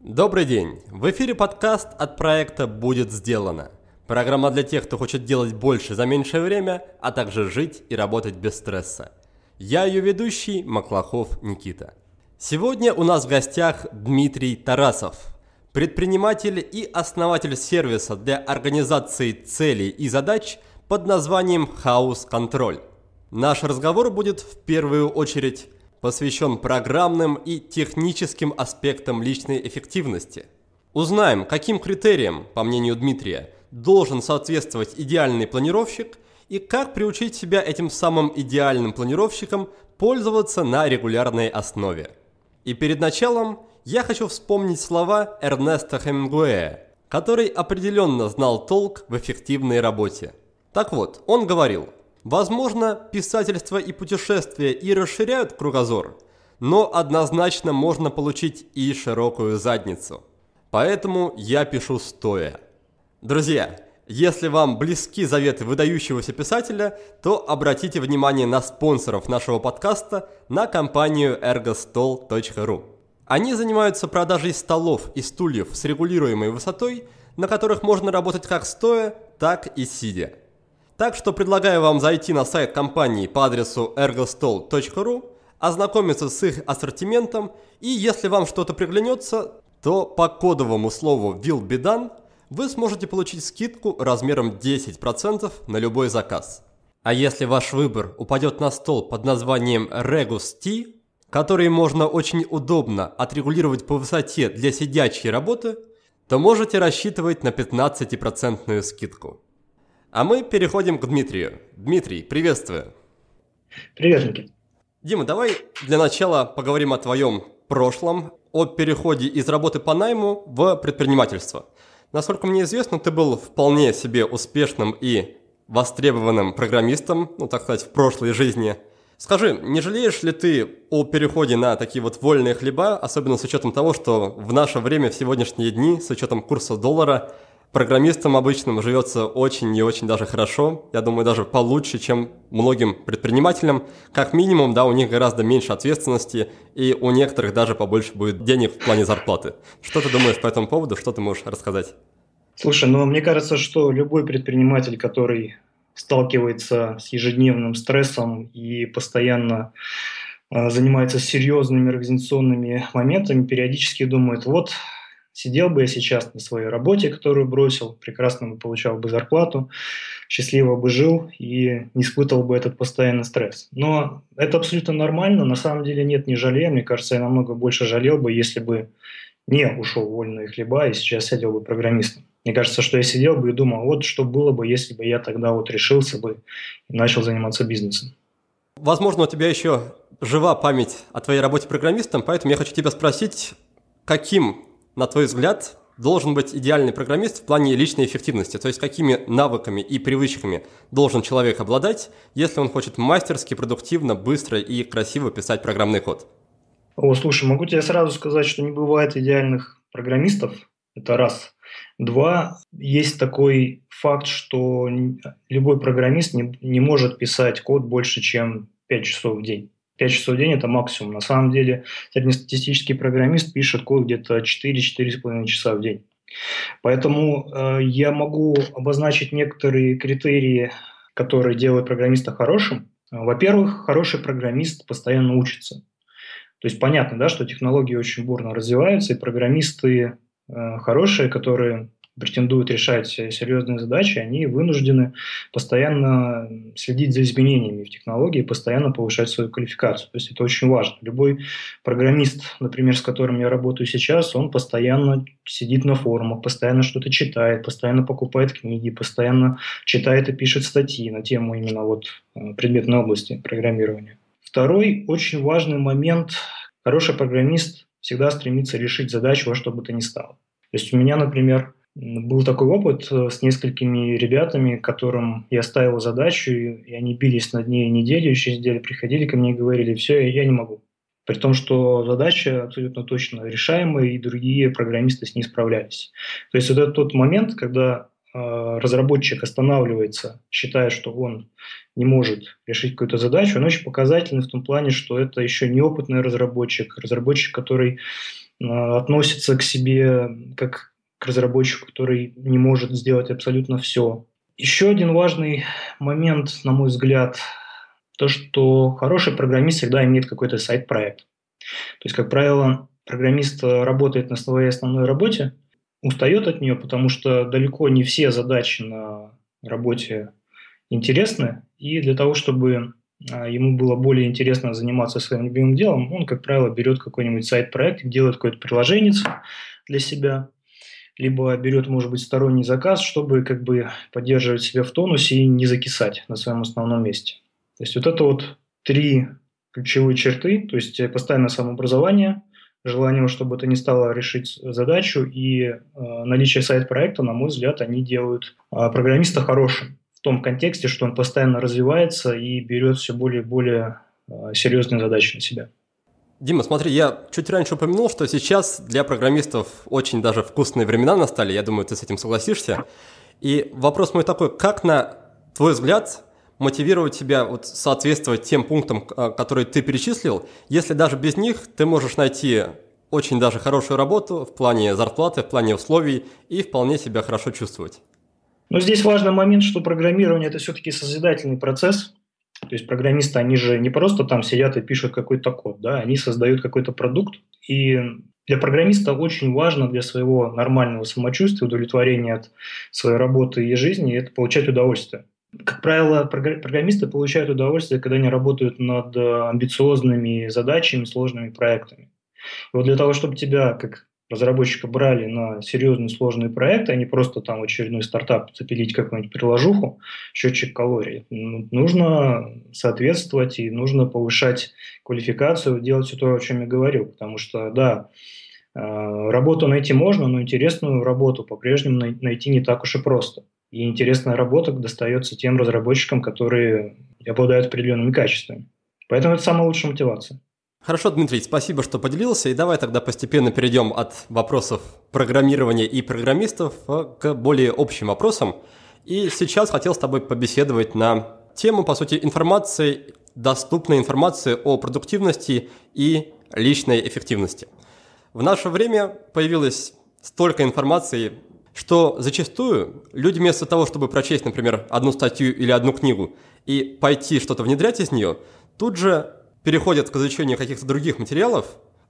Добрый день! В эфире подкаст от проекта «Будет сделано». Программа для тех, кто хочет делать больше за меньшее время, а также жить и работать без стресса. Я ее ведущий Маклахов Никита. Сегодня у нас в гостях Дмитрий Тарасов, предприниматель и основатель сервиса для организации целей и задач под названием House Control. Наш разговор будет в первую очередь посвящен программным и техническим аспектам личной эффективности. Узнаем, каким критериям, по мнению Дмитрия, должен соответствовать идеальный планировщик и как приучить себя этим самым идеальным планировщиком пользоваться на регулярной основе. И перед началом я хочу вспомнить слова Эрнеста Хемингуэя, который определенно знал толк в эффективной работе. Так вот, он говорил – Возможно, писательство и путешествия и расширяют кругозор, но однозначно можно получить и широкую задницу. Поэтому я пишу стоя. Друзья, если вам близки заветы выдающегося писателя, то обратите внимание на спонсоров нашего подкаста на компанию ergostol.ru. Они занимаются продажей столов и стульев с регулируемой высотой, на которых можно работать как стоя, так и сидя. Так что предлагаю вам зайти на сайт компании по адресу ergostol.ru, ознакомиться с их ассортиментом и если вам что-то приглянется, то по кодовому слову WILLBEDONE вы сможете получить скидку размером 10% на любой заказ. А если ваш выбор упадет на стол под названием Regus T, который можно очень удобно отрегулировать по высоте для сидячей работы, то можете рассчитывать на 15% скидку. А мы переходим к Дмитрию. Дмитрий, приветствую. Привет, Никит. Дима, давай для начала поговорим о твоем прошлом, о переходе из работы по найму в предпринимательство. Насколько мне известно, ты был вполне себе успешным и востребованным программистом, ну так сказать, в прошлой жизни. Скажи, не жалеешь ли ты о переходе на такие вот вольные хлеба, особенно с учетом того, что в наше время, в сегодняшние дни, с учетом курса доллара, Программистам обычным живется очень и очень даже хорошо. Я думаю, даже получше, чем многим предпринимателям. Как минимум, да, у них гораздо меньше ответственности, и у некоторых даже побольше будет денег в плане зарплаты. Что ты думаешь по этому поводу? Что ты можешь рассказать? Слушай, ну мне кажется, что любой предприниматель, который сталкивается с ежедневным стрессом и постоянно э, занимается серьезными организационными моментами, периодически думает, вот Сидел бы я сейчас на своей работе, которую бросил, прекрасно бы получал бы зарплату, счастливо бы жил и не испытывал бы этот постоянный стресс. Но это абсолютно нормально. На самом деле нет, не жалею. Мне кажется, я намного больше жалел бы, если бы не ушел в вольные хлеба и сейчас сидел бы программистом. Мне кажется, что я сидел бы и думал, вот что было бы, если бы я тогда вот решился бы и начал заниматься бизнесом. Возможно, у тебя еще жива память о твоей работе программистом, поэтому я хочу тебя спросить, каким на твой взгляд, должен быть идеальный программист в плане личной эффективности? То есть какими навыками и привычками должен человек обладать, если он хочет мастерски, продуктивно, быстро и красиво писать программный код? О, слушай, могу тебе сразу сказать, что не бывает идеальных программистов. Это раз. Два, есть такой факт, что любой программист не, не может писать код больше, чем 5 часов в день. 5 часов в день – это максимум. На самом деле среднестатистический программист пишет код где-то 4-4,5 часа в день. Поэтому э, я могу обозначить некоторые критерии, которые делают программиста хорошим. Во-первых, хороший программист постоянно учится. То есть понятно, да, что технологии очень бурно развиваются, и программисты э, хорошие, которые претендуют решать серьезные задачи, они вынуждены постоянно следить за изменениями в технологии, постоянно повышать свою квалификацию. То есть это очень важно. Любой программист, например, с которым я работаю сейчас, он постоянно сидит на форумах, постоянно что-то читает, постоянно покупает книги, постоянно читает и пишет статьи на тему именно вот э, предметной области программирования. Второй очень важный момент. Хороший программист всегда стремится решить задачу во что бы то ни стало. То есть у меня, например, Был такой опыт э, с несколькими ребятами, которым я ставил задачу, и они бились над ней неделю, через неделю приходили ко мне и говорили, все, я не могу. При том, что задача абсолютно точно решаемая, и другие программисты с ней справлялись. То есть этот тот момент, когда э, разработчик останавливается, считая, что он не может решить какую-то задачу, он очень показательный в том плане, что это еще неопытный разработчик, разработчик, который э, относится к себе как к разработчику, который не может сделать абсолютно все. Еще один важный момент, на мой взгляд, то, что хороший программист всегда имеет какой-то сайт-проект. То есть, как правило, программист работает на своей основной работе, устает от нее, потому что далеко не все задачи на работе интересны, и для того, чтобы а, ему было более интересно заниматься своим любимым делом, он, как правило, берет какой-нибудь сайт-проект, делает какое-то приложение для себя, либо берет, может быть, сторонний заказ, чтобы как бы поддерживать себя в тонусе и не закисать на своем основном месте. То есть вот это вот три ключевые черты, то есть постоянное самообразование, желание, чтобы это не стало решить задачу, и э, наличие сайт-проекта, на мой взгляд, они делают э, программиста хорошим в том контексте, что он постоянно развивается и берет все более и более э, серьезные задачи на себя. Дима, смотри, я чуть раньше упомянул, что сейчас для программистов очень даже вкусные времена настали, я думаю, ты с этим согласишься. И вопрос мой такой, как на твой взгляд мотивировать себя вот соответствовать тем пунктам, а, которые ты перечислил, если даже без них ты можешь найти очень даже хорошую работу в плане зарплаты, в плане условий и вполне себя хорошо чувствовать? Но здесь важный момент, что программирование – это все-таки созидательный процесс, то есть программисты, они же не просто там сидят и пишут какой-то код, да, они создают какой-то продукт. И для программиста очень важно для своего нормального самочувствия, удовлетворения от своей работы и жизни, это получать удовольствие. Как правило, программисты получают удовольствие, когда они работают над амбициозными задачами, сложными проектами. И вот для того, чтобы тебя, как разработчика брали на серьезный сложный проект, а не просто там очередной стартап запилить какую-нибудь приложуху, счетчик калорий. Ну, нужно соответствовать и нужно повышать квалификацию, делать все то, о чем я говорил. Потому что, да, э, работу найти можно, но интересную работу по-прежнему найти не так уж и просто. И интересная работа достается тем разработчикам, которые обладают определенными качествами. Поэтому это самая лучшая мотивация. Хорошо, Дмитрий, спасибо, что поделился. И давай тогда постепенно перейдем от вопросов программирования и программистов к более общим вопросам. И сейчас хотел с тобой побеседовать на тему, по сути, информации, доступной информации о продуктивности и личной эффективности. В наше время появилось столько информации, что зачастую люди вместо того, чтобы прочесть, например, одну статью или одну книгу и пойти что-то внедрять из нее, тут же переходят к изучению каких-то других материалов,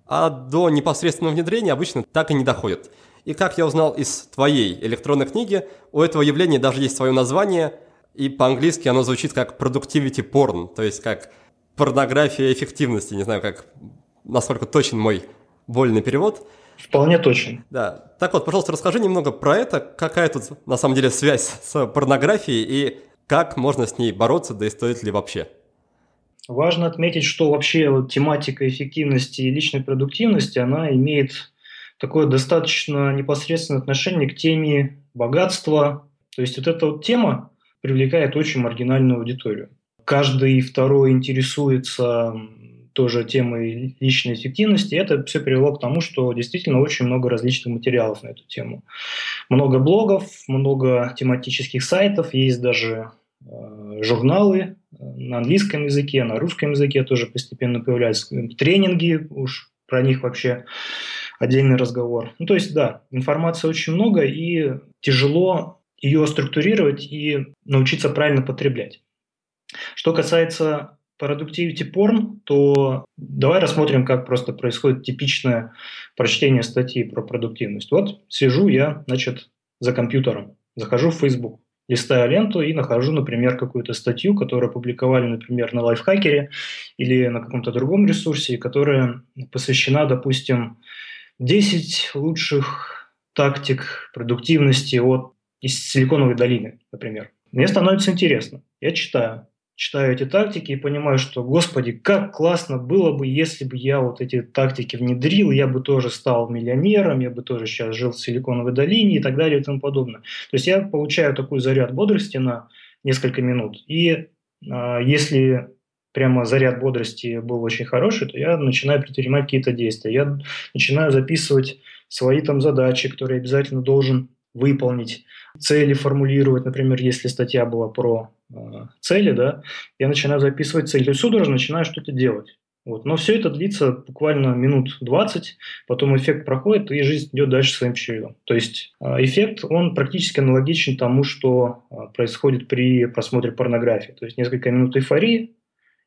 а до непосредственного внедрения обычно так и не доходят. И как я узнал из твоей электронной книги, у этого явления даже есть свое название, и по-английски оно звучит как productivity porn, то есть как порнография эффективности. Не знаю, как насколько точен мой вольный перевод. Вполне точен. Да. Так вот, пожалуйста, расскажи немного про это, какая тут на самом деле связь с порнографией и как можно с ней бороться, да и стоит ли вообще. Важно отметить, что вообще вот тематика эффективности и личной продуктивности, она имеет такое достаточно непосредственное отношение к теме богатства. То есть вот эта вот тема привлекает очень маргинальную аудиторию. Каждый второй интересуется тоже темой личной эффективности. Это все привело к тому, что действительно очень много различных материалов на эту тему. Много блогов, много тематических сайтов, есть даже э, журналы на английском языке, на русском языке тоже постепенно появляются тренинги, уж про них вообще отдельный разговор. Ну, то есть, да, информации очень много, и тяжело ее структурировать и научиться правильно потреблять. Что касается productivity porn, то давай рассмотрим, как просто происходит типичное прочтение статьи про продуктивность. Вот сижу я, значит, за компьютером, захожу в Facebook, листаю ленту и нахожу, например, какую-то статью, которую опубликовали, например, на лайфхакере или на каком-то другом ресурсе, которая посвящена, допустим, 10 лучших тактик продуктивности от из Силиконовой долины, например. Мне становится интересно. Я читаю. Читаю эти тактики и понимаю, что, господи, как классно было бы, если бы я вот эти тактики внедрил, я бы тоже стал миллионером, я бы тоже сейчас жил в Силиконовой долине и так далее и тому подобное. То есть я получаю такой заряд бодрости на несколько минут. И э, если прямо заряд бодрости был очень хороший, то я начинаю предпринимать какие-то действия. Я начинаю записывать свои там задачи, которые обязательно должен выполнить, цели формулировать, например, если статья была про цели, да, я начинаю записывать цели, то есть судорожно начинаю что-то делать. Вот. Но все это длится буквально минут 20, потом эффект проходит, и жизнь идет дальше своим чередом. То есть э, эффект, он практически аналогичен тому, что э, происходит при просмотре порнографии. То есть несколько минут эйфории,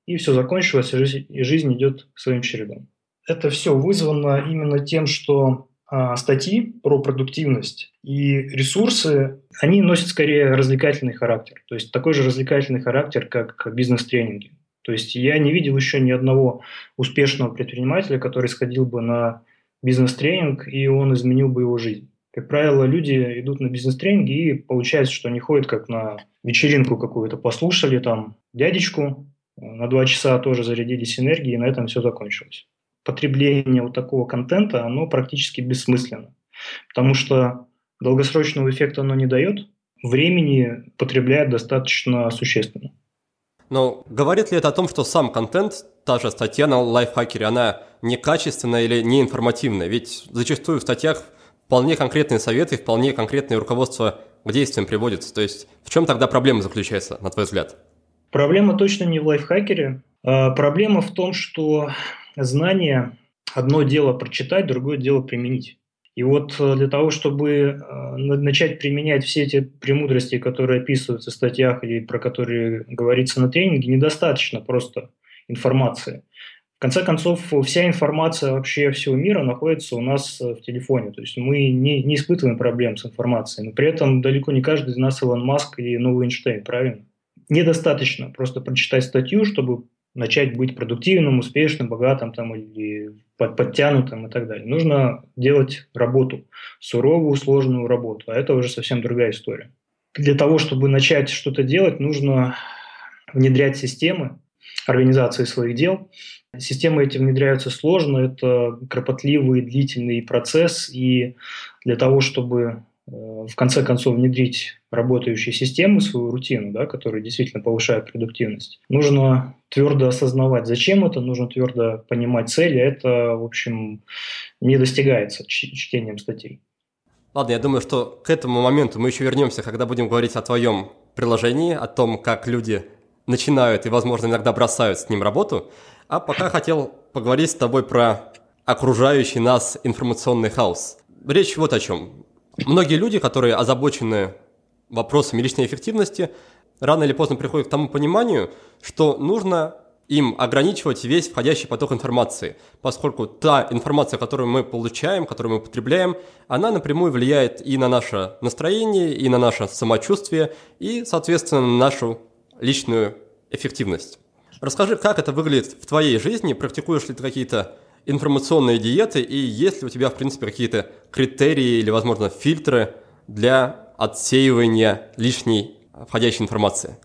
и все закончилось, и жизнь, идет своим чередом. Это все вызвано именно тем, что статьи про продуктивность и ресурсы, они носят скорее развлекательный характер. То есть такой же развлекательный характер, как бизнес-тренинги. То есть я не видел еще ни одного успешного предпринимателя, который сходил бы на бизнес-тренинг, и он изменил бы его жизнь. Как правило, люди идут на бизнес-тренинги, и получается, что они ходят как на вечеринку какую-то, послушали там дядечку, на два часа тоже зарядились энергией, и на этом все закончилось. Потребление вот такого контента, оно практически бессмысленно, потому что долгосрочного эффекта оно не дает, времени потребляет достаточно существенно. Но говорит ли это о том, что сам контент, та же статья на лайфхакере, она некачественная или неинформативная? Ведь зачастую в статьях вполне конкретные советы, вполне конкретное руководство к действиям приводится. То есть в чем тогда проблема заключается, на твой взгляд? Проблема точно не в лайфхакере. А проблема в том, что знание одно дело прочитать, другое дело применить. И вот э, для того, чтобы э, начать применять все эти премудрости, которые описываются в статьях или про которые говорится на тренинге, недостаточно просто информации. В конце концов, вся информация вообще всего мира находится у нас э, в телефоне. То есть мы не, не испытываем проблем с информацией. Но при этом далеко не каждый из нас Илон Маск или новый Эйнштейн, правильно? недостаточно просто прочитать статью, чтобы начать быть продуктивным, успешным, богатым там, или под, подтянутым и так далее. Нужно делать работу, суровую, сложную работу, а это уже совсем другая история. Для того, чтобы начать что-то делать, нужно внедрять системы организации своих дел. Системы эти внедряются сложно, это кропотливый, длительный процесс, и для того, чтобы в конце концов внедрить работающие системы, свою рутину, да, которая действительно повышает продуктивность. Нужно твердо осознавать, зачем это, нужно твердо понимать цели. Это, в общем, не достигается чтением статей. Ладно, я думаю, что к этому моменту мы еще вернемся, когда будем говорить о твоем приложении, о том, как люди начинают и, возможно, иногда бросают с ним работу. А пока хотел поговорить с тобой про окружающий нас информационный хаос. Речь вот о чем. Многие люди, которые озабочены вопросами личной эффективности, рано или поздно приходят к тому пониманию, что нужно им ограничивать весь входящий поток информации, поскольку та информация, которую мы получаем, которую мы потребляем, она напрямую влияет и на наше настроение, и на наше самочувствие, и, соответственно, на нашу личную эффективность. Расскажи, как это выглядит в твоей жизни, практикуешь ли ты какие-то информационные диеты и есть ли у тебя, в принципе, какие-то критерии или, возможно, фильтры для отсеивания лишней входящей информации?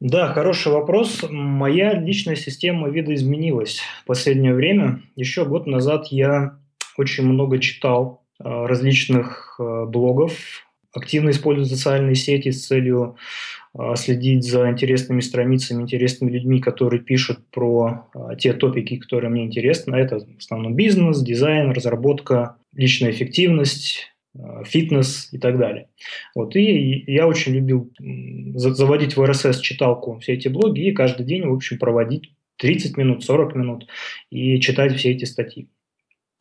Да, хороший вопрос. Моя личная система видоизменилась в последнее время. Еще год назад я очень много читал э, различных э, блогов, активно использую социальные сети с целью следить за интересными страницами, интересными людьми, которые пишут про а, те топики, которые мне интересны. Это в основном бизнес, дизайн, разработка, личная эффективность, а, фитнес и так далее. Вот. И я очень любил заводить в RSS читалку все эти блоги и каждый день, в общем, проводить 30 минут, 40 минут и читать все эти статьи.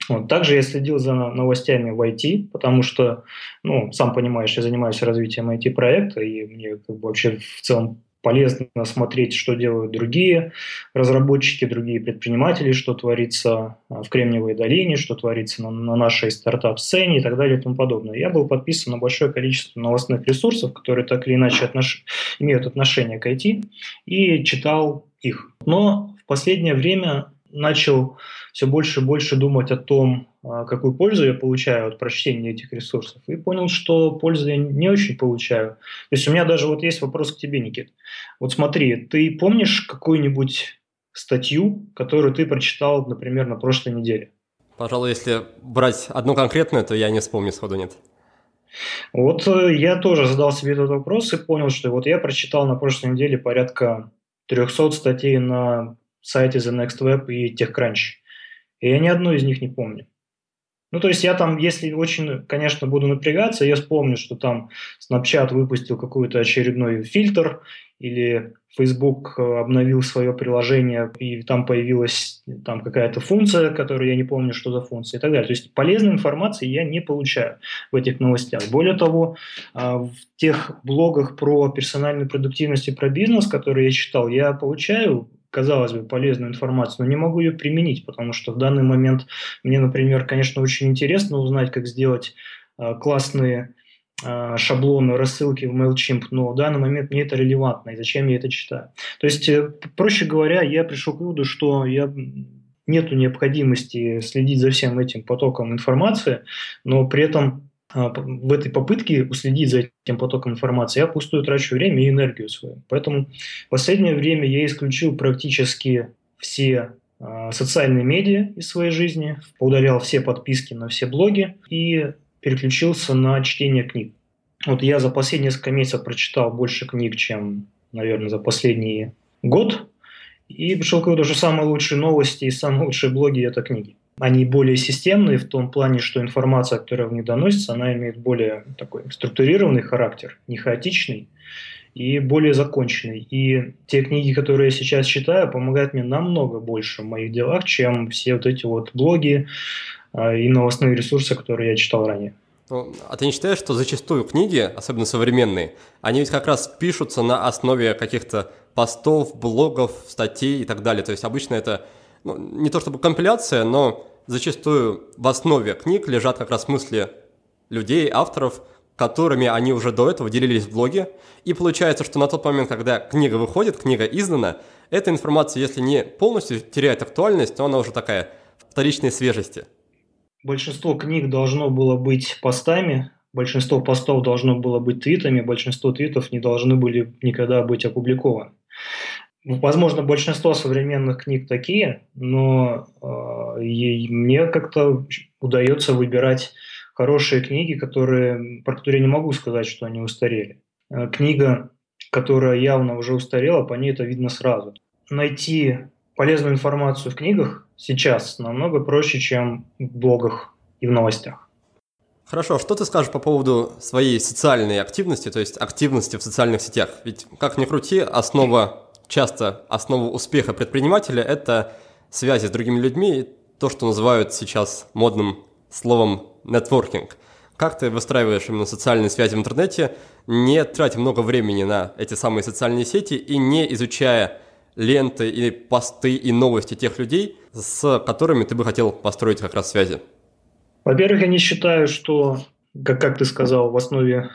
Вот. Также я следил за новостями в IT, потому что, ну, сам понимаешь, я занимаюсь развитием IT-проекта, и мне как бы вообще в целом полезно смотреть, что делают другие разработчики, другие предприниматели, что творится а, в Кремниевой долине, что творится на, на нашей стартап-сцене и так далее и тому подобное. Я был подписан на большое количество новостных ресурсов, которые так или иначе отнош... имеют отношение к IT, и читал их. Но в последнее время начал все больше и больше думать о том, а, какую пользу я получаю от прочтения этих ресурсов, и понял, что пользы я не очень получаю. То есть у меня даже вот есть вопрос к тебе, Никит. Вот смотри, ты помнишь какую-нибудь статью, которую ты прочитал, например, на прошлой неделе? Пожалуй, если брать одну конкретную, то я не вспомню сходу, нет. Вот э, я тоже задал себе этот вопрос и понял, что вот я прочитал на прошлой неделе порядка 300 статей на сайте The Next Web и TechCrunch. И я ни одной из них не помню. Ну, то есть я там, если очень, конечно, буду напрягаться, я вспомню, что там Snapchat выпустил какой-то очередной фильтр, или Facebook э, обновил свое приложение, и там появилась там какая-то функция, которую я не помню, что за функция и так далее. То есть полезной информации я не получаю в этих новостях. Более того, а, в тех блогах про персональную продуктивность и про бизнес, которые я читал, я получаю казалось бы, полезную информацию, но не могу ее применить, потому что в данный момент мне, например, конечно, очень интересно узнать, как сделать а, классные а, шаблоны рассылки в MailChimp, но в данный момент мне это релевантно, и зачем я это читаю. То есть, э, проще говоря, я пришел к выводу, что я нету необходимости следить за всем этим потоком информации, но при этом в этой попытке уследить за этим потоком информации я пустую трачу время и энергию свою. Поэтому в последнее время я исключил практически все а, социальные медиа из своей жизни, удалял все подписки на все блоги и переключился на чтение книг. Вот я за последние несколько месяцев прочитал больше книг, чем, наверное, за последний год. И пришел к выводу, что самые лучшие новости и самые лучшие блоги – это книги. Они более системные в том плане, что информация, которая в них доносится, она имеет более такой структурированный характер, не хаотичный и более законченный. И те книги, которые я сейчас читаю, помогают мне намного больше в моих делах, чем все вот эти вот блоги, а, и новостные ресурсы, которые я читал ранее. Ну, а ты не считаешь, что зачастую книги, особенно современные, они ведь как раз пишутся на основе каких-то постов, блогов, статей и так далее. То есть обычно это ну, не то чтобы компиляция, но зачастую в основе книг лежат как раз мысли людей, авторов, которыми они уже до этого делились в блоге. И получается, что на тот момент, когда книга выходит, книга издана, эта информация, если не полностью теряет актуальность, то она уже такая вторичной свежести – большинство книг должно было быть постами, большинство постов должно было быть твитами, большинство твитов не должны были никогда быть опубликованы. Ну, возможно, большинство современных книг такие, но э, мне как-то удается выбирать хорошие книги, которые, про которые не могу сказать, что они устарели. Э, книга, которая явно уже устарела, по ней это видно сразу. Найти полезную информацию в книгах сейчас намного проще, чем в блогах и в новостях. Хорошо, а что ты скажешь по поводу своей социальной активности, то есть активности в социальных сетях? Ведь, как ни крути, основа, часто основа успеха предпринимателя – это связи с другими людьми, то, что называют сейчас модным словом нетворкинг. Как ты выстраиваешь именно социальные связи в интернете, не тратя много времени на эти самые социальные сети и не изучая ленты или посты и новости тех людей, с которыми ты бы хотел построить как раз связи? Во-первых, я не считаю, что, как, как ты сказал, в основе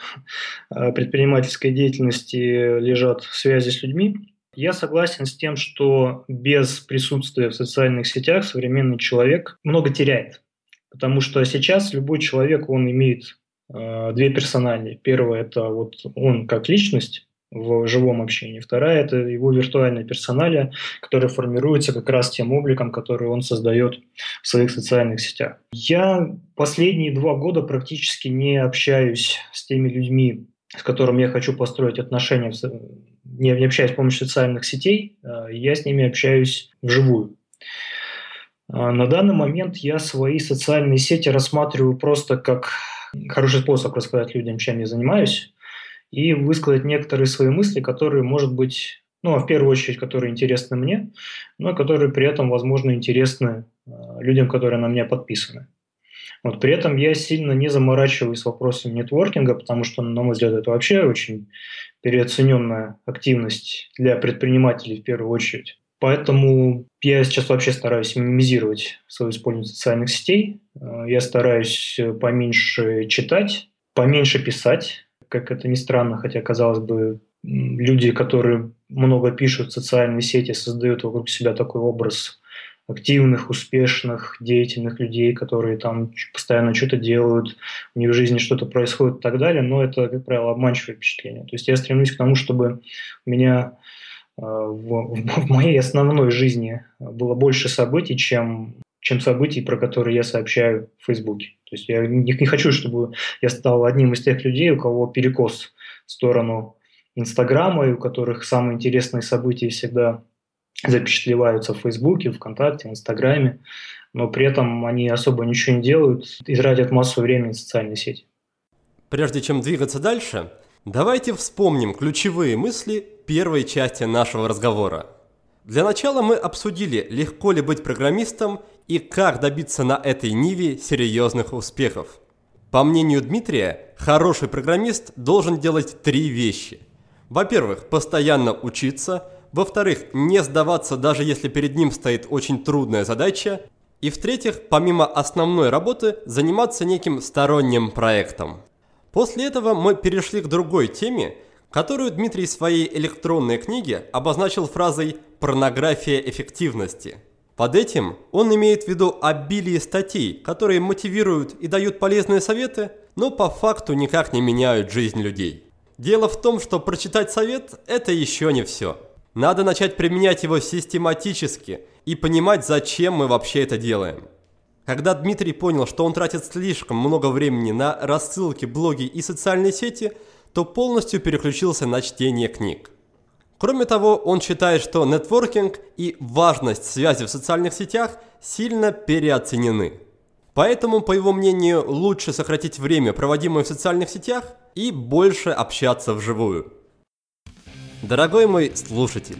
э, предпринимательской деятельности лежат связи с людьми. Я согласен с тем, что без присутствия в социальных сетях современный человек много теряет. Потому что сейчас любой человек, он имеет э, две персонали. Первое – это вот он как личность, в живом общении. Вторая – это его виртуальная персоналия, которая формируется как раз тем обликом, который он создает в своих социальных сетях. Я последние два года практически не общаюсь с теми людьми, с которыми я хочу построить отношения, не, не общаюсь с помощью социальных сетей, а я с ними общаюсь вживую. А на данный момент я свои социальные сети рассматриваю просто как хороший способ рассказать людям, чем я занимаюсь, и высказать некоторые свои мысли, которые, может быть, ну, а в первую очередь, которые интересны мне, но которые при этом, возможно, интересны э, людям, которые на меня подписаны. Вот при этом я сильно не заморачиваюсь вопросом нетворкинга, потому что, на мой взгляд, это вообще очень переоцененная активность для предпринимателей в первую очередь. Поэтому я сейчас вообще стараюсь минимизировать свое использование социальных сетей. Э, я стараюсь поменьше читать, поменьше писать, как это ни странно, хотя, казалось бы, люди, которые много пишут в социальные сети, создают вокруг себя такой образ активных, успешных, деятельных людей, которые там постоянно что-то делают, у них в жизни что-то происходит и так далее, но это, как правило, обманчивое впечатление. То есть я стремлюсь к тому, чтобы у меня э, в, в моей основной жизни было больше событий, чем, чем событий, про которые я сообщаю в Фейсбуке. То есть я не, не хочу, чтобы я стал одним из тех людей, у кого перекос в сторону Инстаграма, и у которых самые интересные события всегда запечатлеваются в Фейсбуке, ВКонтакте, Инстаграме, но при этом они особо ничего не делают и тратят массу времени в социальные сети. Прежде чем двигаться дальше, давайте вспомним ключевые мысли первой части нашего разговора. Для начала мы обсудили, легко ли быть программистом и как добиться на этой ниве серьезных успехов. По мнению Дмитрия, хороший программист должен делать три вещи. Во-первых, постоянно учиться – во-вторых, не сдаваться, даже если перед ним стоит очень трудная задача. И в-третьих, помимо основной работы, заниматься неким сторонним проектом. После этого мы перешли к другой теме, которую Дмитрий в своей электронной книге обозначил фразой «порнография эффективности». Под этим он имеет в виду обилие статей, которые мотивируют и дают полезные советы, но по факту никак не меняют жизнь людей. Дело в том, что прочитать совет – это еще не все – надо начать применять его систематически и понимать, зачем мы вообще это делаем. Когда Дмитрий понял, что он тратит слишком много времени на рассылки, блоги и социальные сети, то полностью переключился на чтение книг. Кроме того, он считает, что нетворкинг и важность связи в социальных сетях сильно переоценены. Поэтому, по его мнению, лучше сократить время, проводимое в социальных сетях, и больше общаться вживую. Дорогой мой слушатель,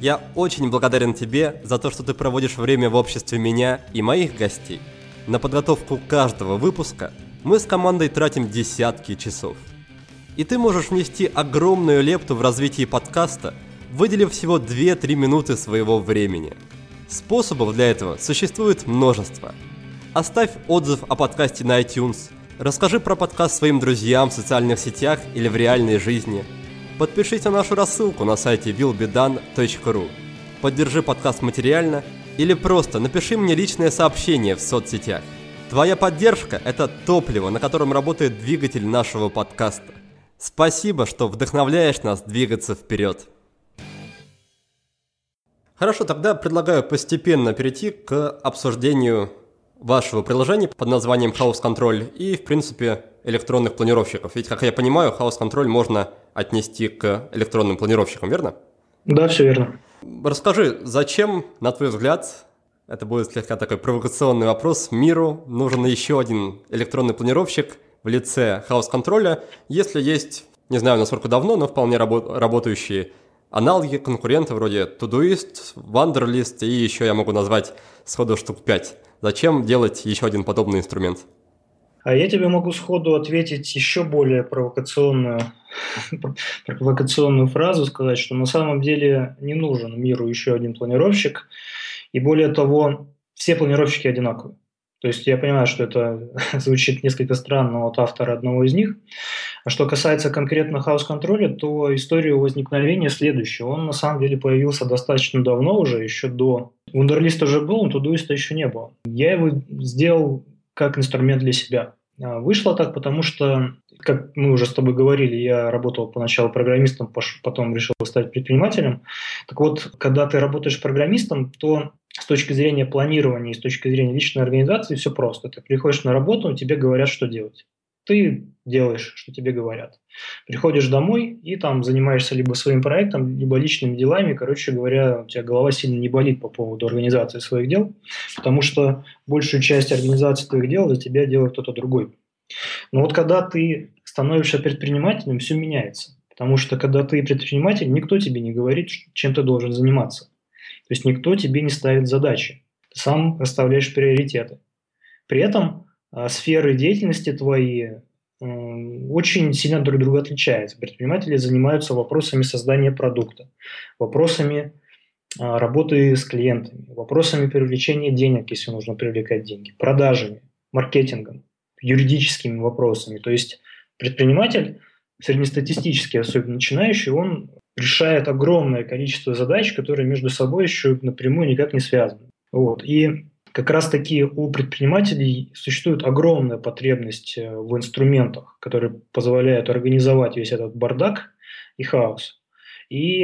я очень благодарен тебе за то, что ты проводишь время в обществе меня и моих гостей. На подготовку каждого выпуска мы с командой тратим десятки часов. И ты можешь внести огромную лепту в развитие подкаста, выделив всего 2-3 минуты своего времени. Способов для этого существует множество. Оставь отзыв о подкасте на iTunes, расскажи про подкаст своим друзьям в социальных сетях или в реальной жизни – Подпишись на нашу рассылку на сайте willbedan.ru. Поддержи подкаст материально или просто напиши мне личное сообщение в соцсетях. Твоя поддержка – это топливо, на котором работает двигатель нашего подкаста. Спасибо, что вдохновляешь нас двигаться вперед. Хорошо, тогда предлагаю постепенно перейти к обсуждению вашего приложения под названием House Control и, в принципе, электронных планировщиков. Ведь, как я понимаю, House Control можно отнести к электронным планировщикам, верно? Да, все верно. Расскажи, зачем, на твой взгляд, это будет слегка такой провокационный вопрос, миру нужен еще один электронный планировщик в лице House Control, если есть, не знаю, насколько давно, но вполне рабо- работающие аналоги, конкуренты вроде Todoist, Wanderlist и еще я могу назвать сходу штук 5. Зачем делать еще один подобный инструмент? А я тебе могу сходу ответить еще более провокационную, провокационную фразу, сказать, что на самом деле не нужен миру еще один планировщик. И более того, все планировщики одинаковые. То есть я понимаю, что это звучит несколько странно от автора одного из них. А что касается конкретно хаос-контроля, то история возникновения следующая. Он на самом деле появился достаточно давно уже, еще до... Wunderlist уже был, но Todoist еще не было. Я его сделал как инструмент для себя. А, вышло так, потому что, как мы уже с тобой говорили, я работал поначалу программистом, потом решил стать предпринимателем. Так вот, когда ты работаешь программистом, то с точки зрения планирования и с точки зрения личной организации все просто. Ты приходишь на работу, тебе говорят, что делать. Ты делаешь, что тебе говорят. Приходишь домой и там занимаешься либо своим проектом, либо личными делами. Короче говоря, у тебя голова сильно не болит по поводу организации своих дел, потому что большую часть организации твоих дел за тебя делает кто-то другой. Но вот когда ты становишься предпринимателем, все меняется. Потому что когда ты предприниматель, никто тебе не говорит, чем ты должен заниматься. То есть никто тебе не ставит задачи. Ты сам расставляешь приоритеты. При этом сферы деятельности твои очень сильно друг друга отличаются. Предприниматели занимаются вопросами создания продукта, вопросами а, работы с клиентами, вопросами привлечения денег, если нужно привлекать деньги, продажами, маркетингом, юридическими вопросами. То есть предприниматель, среднестатистический, особенно начинающий, он решает огромное количество задач, которые между собой еще напрямую никак не связаны. Вот. И как раз-таки у предпринимателей существует огромная потребность э, в инструментах, которые позволяют организовать весь этот бардак и хаос. И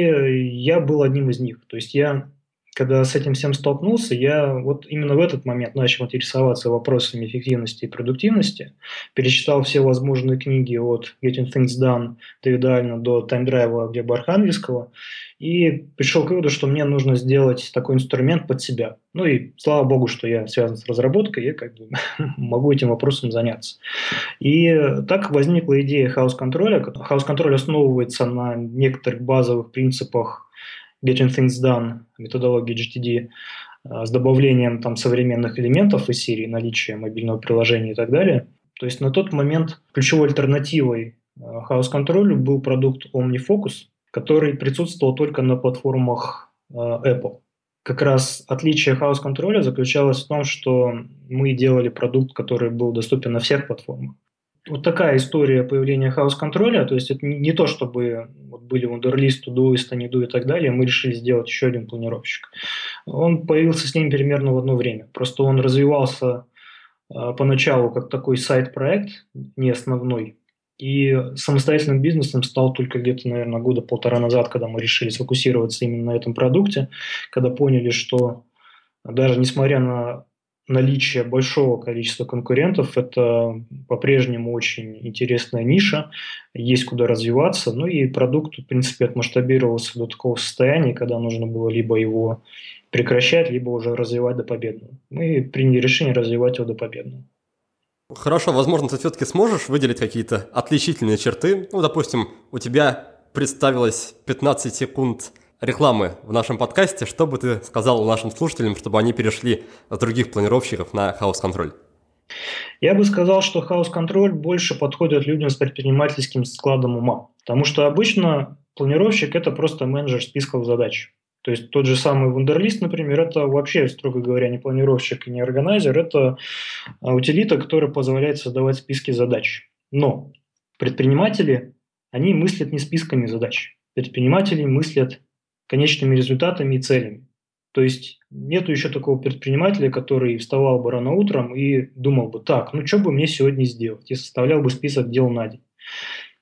я был одним из них. То есть я когда с этим всем столкнулся, я вот именно в этот момент начал интересоваться вопросами эффективности и продуктивности, перечитал все возможные книги от Getting Things Done Дэвида Альна до Time Drive Глеба Архангельского, и пришел к выводу, что мне нужно сделать такой инструмент под себя. Ну и слава богу, что я связан с разработкой, я как бы могу этим вопросом заняться. И так возникла идея хаос-контроля. Хаос-контроль основывается на некоторых базовых принципах Getting Things Done, методологии GTD, э, с добавлением там современных элементов из серии, наличия мобильного приложения и так далее. То есть на тот момент ключевой альтернативой э, House Control был продукт OmniFocus, который присутствовал только на платформах э, Apple. Как раз отличие House Control заключалось в том, что мы делали продукт, который был доступен на всех платформах вот такая история появления хаос-контроля, то есть это не то, чтобы вот были Wunderlist, Todoist, Anydo и так далее, мы решили сделать еще один планировщик. Он появился с ним примерно в одно время. Просто он развивался э, поначалу как такой сайт-проект, не основной, и самостоятельным бизнесом стал только где-то, наверное, года полтора назад, когда мы решили сфокусироваться именно на этом продукте, когда поняли, что даже несмотря на наличие большого количества конкурентов – это по-прежнему очень интересная ниша, есть куда развиваться. Ну и продукт, в принципе, отмасштабировался до такого состояния, когда нужно было либо его прекращать, либо уже развивать до победного. Мы приняли решение развивать его до победного. Хорошо, возможно, ты все-таки сможешь выделить какие-то отличительные черты. Ну, допустим, у тебя представилось 15 секунд рекламы в нашем подкасте, что бы ты сказал нашим слушателям, чтобы они перешли с других планировщиков на Control? Я бы сказал, что Control больше подходит людям с предпринимательским складом ума. Потому что обычно планировщик – это просто менеджер списков задач. То есть тот же самый Wunderlist, например, это вообще, строго говоря, не планировщик и не органайзер, это а, утилита, которая позволяет создавать списки задач. Но предприниматели, они мыслят не списками задач. Предприниматели мыслят конечными результатами и целями. То есть нету еще такого предпринимателя, который вставал бы рано утром и думал бы, так, ну что бы мне сегодня сделать, и составлял бы список дел на день.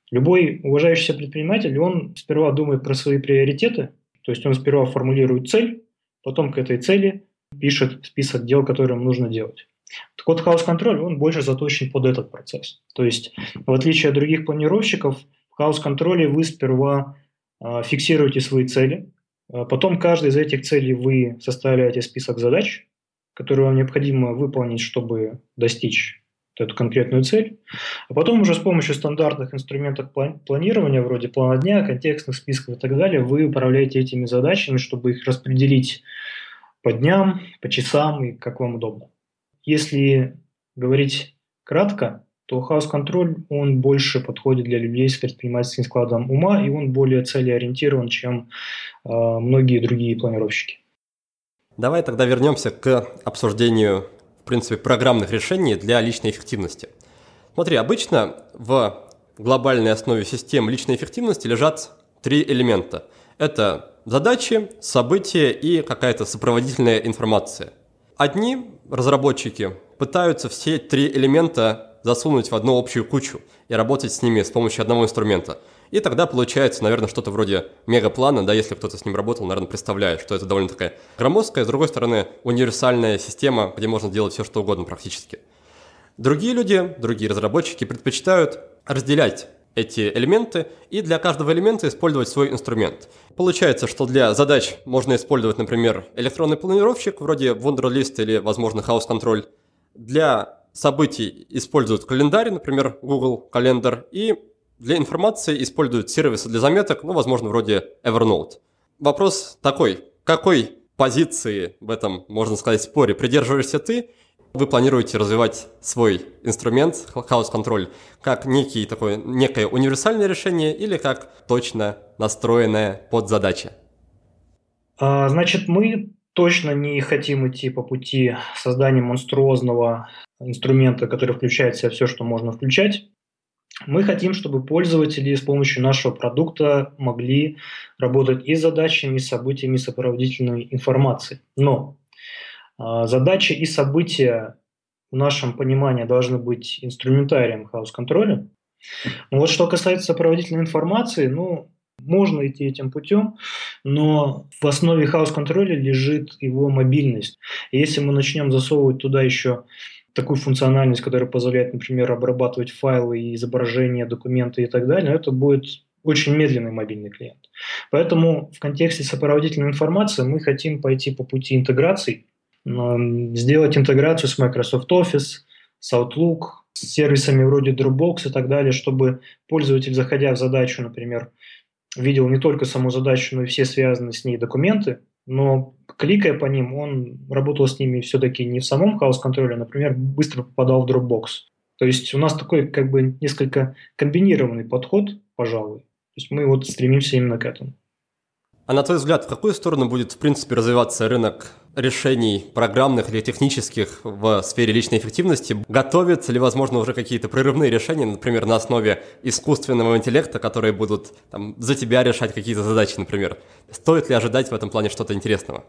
Любой уважающийся предприниматель, он сперва думает про свои приоритеты, то есть он сперва формулирует цель, потом к этой цели пишет список дел, которые ему нужно делать. Так вот, хаос-контроль, он больше заточен под этот процесс. То есть, в отличие от других планировщиков, в хаос-контроле вы сперва э, фиксируете свои цели, потом каждой из этих целей вы составляете список задач, которые вам необходимо выполнить, чтобы достичь эту конкретную цель. А потом уже с помощью стандартных инструментов планирования, вроде плана дня, контекстных списков и так далее, вы управляете этими задачами, чтобы их распределить по дням, по часам и как вам удобно. Если говорить кратко, то хаос-контроль, он больше подходит для людей с предпринимательским складом ума, и он более целеориентирован, чем э, многие другие планировщики. Давай тогда вернемся к обсуждению, в принципе, программных решений для личной эффективности. Смотри, обычно в глобальной основе систем личной эффективности лежат три элемента. Это задачи, события и какая-то сопроводительная информация. Одни разработчики пытаются все три элемента засунуть в одну общую кучу и работать с ними с помощью одного инструмента. И тогда получается, наверное, что-то вроде мегаплана, да, если кто-то с ним работал, наверное, представляет, что это довольно такая громоздкая, с другой стороны, универсальная система, где можно делать все, что угодно практически. Другие люди, другие разработчики предпочитают разделять эти элементы и для каждого элемента использовать свой инструмент. Получается, что для задач можно использовать, например, электронный планировщик вроде Wunderlist или, возможно, House Control. Для событий используют календарь, например, Google Календар, и для информации используют сервисы для заметок, ну, возможно, вроде Evernote. Вопрос такой, какой позиции в этом, можно сказать, споре придерживаешься ты? Вы планируете развивать свой инструмент House Control как некий такой, некое универсальное решение или как точно настроенная подзадача? А, значит, мы точно не хотим идти по пути создания монструозного инструмента, который включает в себя все, что можно включать. Мы хотим, чтобы пользователи с помощью нашего продукта могли работать и с задачами, и с событиями, и сопроводительной информацией. Но А, задачи и события в нашем понимании должны быть инструментарием хаос-контроля. Но вот что касается сопроводительной информации, ну, можно идти этим путем, но в основе хаос-контроля лежит его мобильность. И если мы начнем засовывать туда еще такую функциональность, которая позволяет, например, обрабатывать файлы, изображения, документы и так далее, это будет очень медленный мобильный клиент. Поэтому в контексте сопроводительной информации мы хотим пойти по пути интеграций, сделать интеграцию с Microsoft Office, с Outlook, с сервисами вроде Dropbox и так далее, чтобы пользователь, заходя в задачу, например, видел не только саму задачу, но и все связанные с ней документы, но кликая по ним, он работал с ними все-таки не в самом хаос-контроле, а, например, быстро попадал в Dropbox. То есть у нас такой как бы несколько комбинированный подход, пожалуй. То есть мы вот стремимся именно к этому. А на твой взгляд, в какую сторону будет, в принципе, развиваться рынок решений программных или технических в сфере личной эффективности? Готовятся ли, возможно, уже какие-то прорывные решения, например, на основе искусственного интеллекта, которые будут там, за тебя решать какие-то задачи, например? Стоит ли ожидать в этом плане что-то интересного?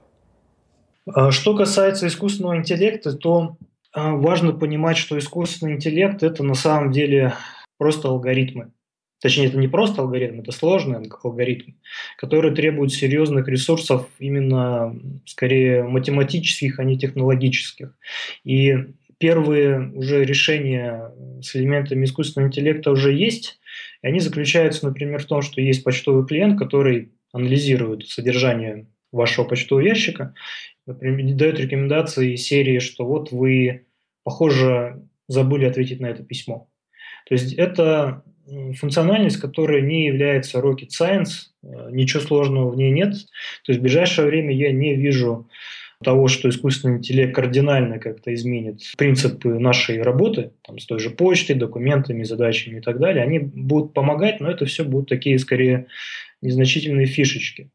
А, что касается искусственного интеллекта, то а, важно понимать, что искусственный интеллект – это на самом деле просто алгоритмы. Точнее, это не просто алгоритм, это сложный алгоритм, который требует серьезных ресурсов именно, скорее, математических, а не технологических. И первые уже решения с элементами искусственного интеллекта уже есть, и они заключаются, например, в том, что есть почтовый клиент, который анализирует содержание вашего почтового ящика, например, дает рекомендации серии, что вот вы, похоже, забыли ответить на это письмо. То есть это функциональность, которая не является rocket science, э, ничего сложного в ней нет. То есть в ближайшее время я не вижу того, что искусственный интеллект кардинально как-то изменит принципы нашей работы, там, с той же почтой, документами, задачами и так далее, они будут помогать, но это все будут такие, скорее, незначительные фишечки.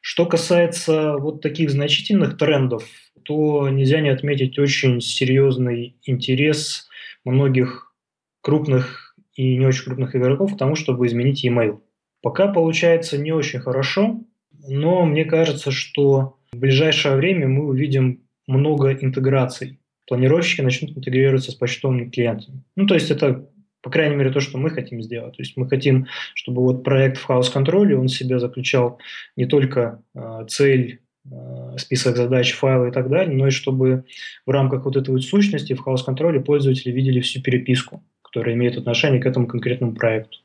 Что касается вот таких значительных трендов, то нельзя не отметить очень серьезный интерес многих крупных и не очень крупных игроков к тому, чтобы изменить e-mail. Пока получается не очень хорошо, но мне кажется, что в ближайшее время мы увидим много интеграций. Планировщики начнут интегрироваться с почтовыми клиентами. Ну, то есть это, по крайней мере, то, что мы хотим сделать. То есть мы хотим, чтобы вот проект в хаос-контроле, он в себя заключал не только э, цель э, список задач, файлы и так далее, но и чтобы в рамках вот этой вот сущности в хаос-контроле пользователи видели всю переписку которые имеют отношение к этому конкретному проекту.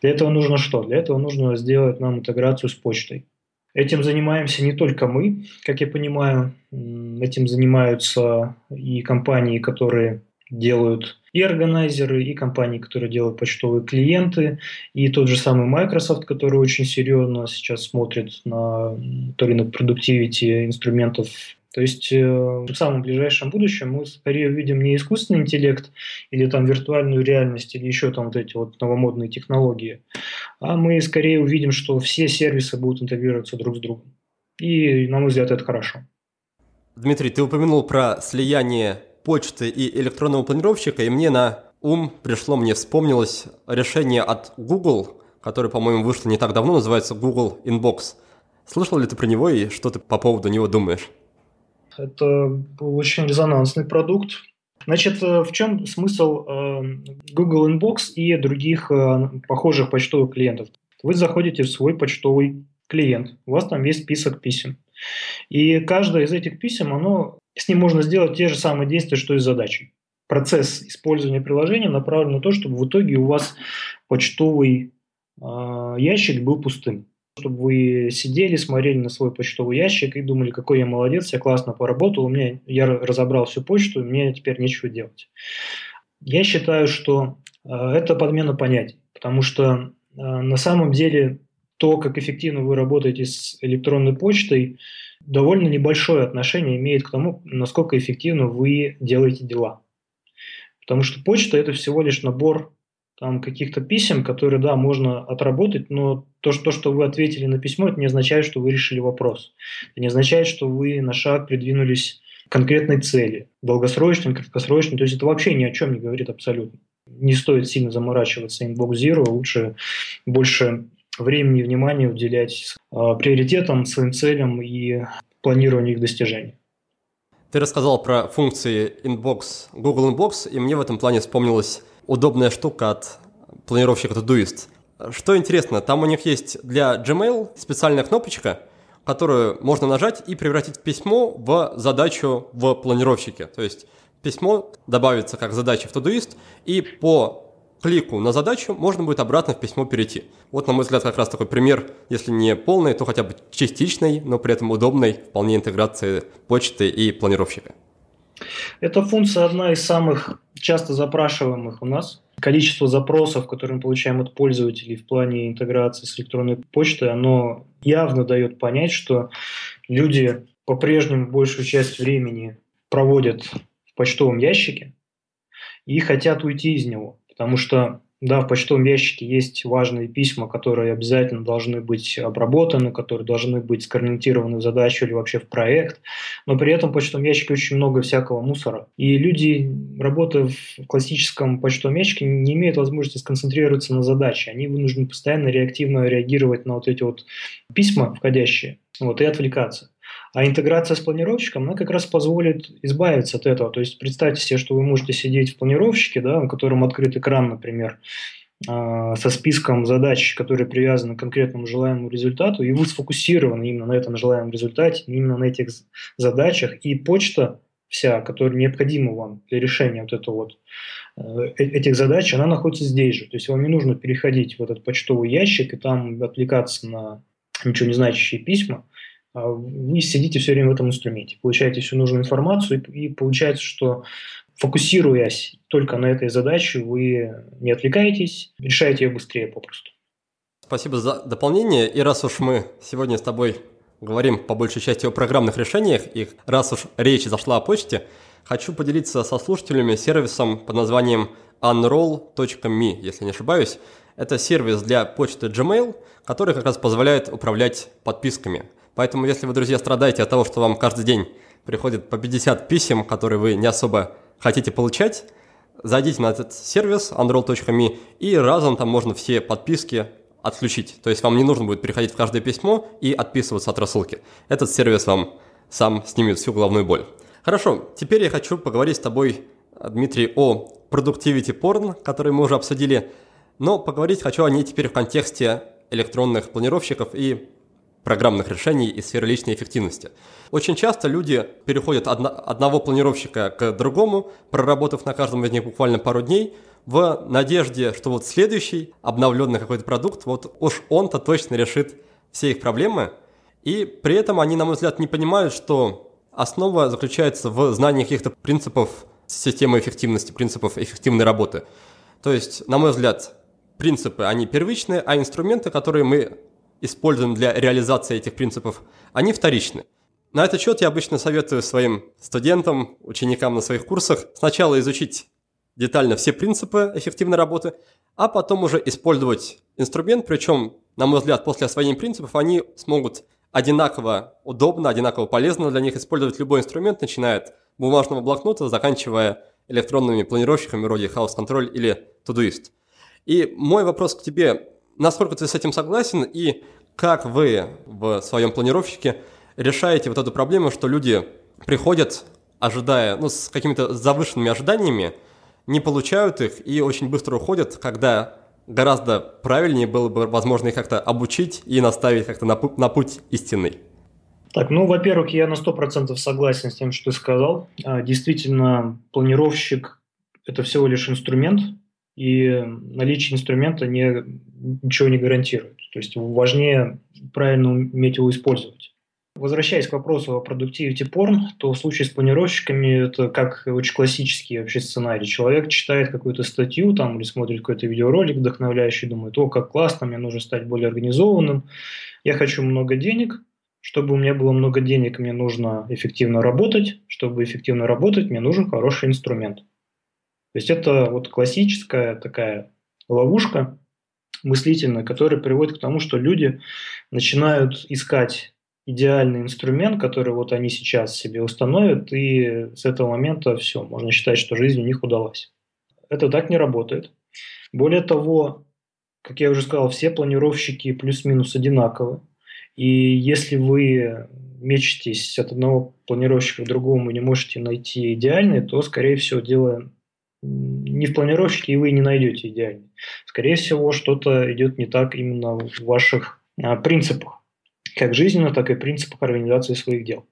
Для этого нужно что? Для этого нужно сделать нам интеграцию с почтой. Этим занимаемся не только мы, как я понимаю, этим занимаются и компании, которые делают и органайзеры, и компании, которые делают почтовые клиенты, и тот же самый Microsoft, который очень серьезно сейчас смотрит на рынок продуктивити инструментов то есть э, в самом ближайшем будущем мы скорее увидим не искусственный интеллект или там виртуальную реальность или еще там вот эти вот новомодные технологии, а мы скорее увидим, что все сервисы будут интегрироваться друг с другом. И, на мой взгляд, это хорошо. Дмитрий, ты упомянул про слияние почты и электронного планировщика, и мне на ум пришло, мне вспомнилось решение от Google, которое, по-моему, вышло не так давно, называется Google Inbox. Слышал ли ты про него и что ты по поводу него думаешь? Это очень резонансный продукт. Значит, э, в чем смысл э, Google Inbox и других э, похожих почтовых клиентов? Вы заходите в свой почтовый клиент, у вас там есть список писем. И каждое из этих писем, оно, с ним можно сделать те же самые действия, что и с задачей. Процесс использования приложения направлен на то, чтобы в итоге у вас почтовый ящик был пустым чтобы вы сидели, смотрели на свой почтовый ящик и думали, какой я молодец, я классно поработал, у меня, я разобрал всю почту, мне теперь нечего делать. Я считаю, что э, это подмена понятий, потому что э, на самом деле то, как эффективно вы работаете с электронной почтой, довольно небольшое отношение имеет к тому, насколько эффективно вы делаете дела. Потому что почта – это всего лишь набор там каких-то писем, которые, да, можно отработать, но то, что, то, что вы ответили на письмо, это не означает, что вы решили вопрос. Это не означает, что вы на шаг придвинулись к конкретной цели, долгосрочной, краткосрочной. То есть это вообще ни о чем не говорит абсолютно. Не стоит сильно заморачиваться Inbox Zero, лучше больше времени и внимания уделять э, приоритетам, своим целям и планированию их достижения. Ты рассказал про функции Inbox, Google Inbox, и мне в этом плане вспомнилась удобная штука от планировщика Todoist. Что интересно, там у них есть для Gmail специальная кнопочка, которую можно нажать и превратить письмо в задачу в планировщике. То есть письмо добавится как задача в Todoist, и по клику на задачу можно будет обратно в письмо перейти. Вот, на мой взгляд, как раз такой пример, если не полный, то хотя бы частичный, но при этом удобной вполне интеграции почты и планировщика. Эта функция одна из самых часто запрашиваемых у нас. Количество запросов, которые мы получаем от пользователей в плане интеграции с электронной почтой, оно явно дает понять, что люди по-прежнему большую часть времени проводят в почтовом ящике и хотят уйти из него. Потому что, да, в почтовом ящике есть важные письма, которые обязательно должны быть обработаны, которые должны быть скорректированы в задачу или вообще в проект, но при этом в почтовом ящике очень много всякого мусора. И люди, работая в классическом почтовом ящике, не имеют возможности сконцентрироваться на задаче. Они вынуждены постоянно реактивно реагировать на вот эти вот письма входящие вот, и отвлекаться. А интеграция с планировщиком, она как раз позволит избавиться от этого. То есть представьте себе, что вы можете сидеть в планировщике, да, у котором открыт экран, например, а, со списком задач, которые привязаны к конкретному желаемому результату, и вы сфокусированы именно на этом желаемом результате, именно на этих задачах, и почта вся, которая необходима вам для решения вот этого вот э, э, этих задач, она находится здесь же. То есть вам не нужно переходить в этот почтовый ящик и там отвлекаться на ничего не значащие письма. А вы сидите все время в этом инструменте, получаете всю нужную информацию, и, и получается, что фокусируясь только на этой задаче, вы не отвлекаетесь, решаете ее быстрее попросту. Спасибо за дополнение. И раз уж мы сегодня с тобой говорим по большей части о программных решениях, и раз уж речь зашла о почте, хочу поделиться со слушателями сервисом под названием unroll.me, если не ошибаюсь. Это сервис для почты Gmail, который как раз позволяет управлять подписками – Поэтому, если вы, друзья, страдаете от того, что вам каждый день приходит по 50 писем, которые вы не особо хотите получать, зайдите на этот сервис unroll.me и разом там можно все подписки отключить. То есть вам не нужно будет переходить в каждое письмо и отписываться от рассылки. Этот сервис вам сам снимет всю головную боль. Хорошо, теперь я хочу поговорить с тобой, Дмитрий, о Productivity Porn, который мы уже обсудили, но поговорить хочу о ней теперь в контексте электронных планировщиков и программных решений и сферы личной эффективности. Очень часто люди переходят от одного планировщика к другому, проработав на каждом из них буквально пару дней, в надежде, что вот следующий обновленный какой-то продукт, вот уж он-то точно решит все их проблемы. И при этом они, на мой взгляд, не понимают, что основа заключается в знании каких-то принципов системы эффективности, принципов эффективной работы. То есть, на мой взгляд, принципы, они первичные, а инструменты, которые мы используем для реализации этих принципов, они вторичны. На этот счет я обычно советую своим студентам, ученикам на своих курсах сначала изучить детально все принципы эффективной работы, а потом уже использовать инструмент, причем, на мой взгляд, после освоения принципов они смогут одинаково удобно, одинаково полезно для них использовать любой инструмент, начиная от бумажного блокнота, заканчивая электронными планировщиками вроде House Control или Todoist. И мой вопрос к тебе, насколько ты с этим согласен и как вы в своем планировщике решаете вот эту проблему, что люди приходят, ожидая, ну, с какими-то завышенными ожиданиями, не получают их и очень быстро уходят, когда гораздо правильнее было бы, возможно, их как-то обучить и наставить как-то на, путь, на путь истинный. Так, ну, во-первых, я на 100% согласен с тем, что ты сказал. А, действительно, планировщик – это всего лишь инструмент, и наличие инструмента не, ничего не гарантирует. То есть важнее правильно уметь его использовать. Возвращаясь к вопросу о productivity porn, то в случае с планировщиками это как очень классический вообще сценарий. Человек читает какую-то статью там, или смотрит какой-то видеоролик вдохновляющий, думает, о, как классно, мне нужно стать более организованным, я хочу много денег, чтобы у меня было много денег, мне нужно эффективно работать, чтобы эффективно работать, мне нужен хороший инструмент. То есть это вот классическая такая ловушка мыслительная, которая приводит к тому, что люди начинают искать идеальный инструмент, который вот они сейчас себе установят, и с этого момента все, можно считать, что жизнь у них удалась. Это так не работает. Более того, как я уже сказал, все планировщики плюс-минус одинаковы. И если вы мечетесь от одного планировщика к другому и не можете найти идеальный, то, скорее всего, дело не в планировщике, и вы не найдете идеальный. Скорее всего, что-то идет не так именно в ваших а, принципах, как жизненно, так и принципах организации своих дел.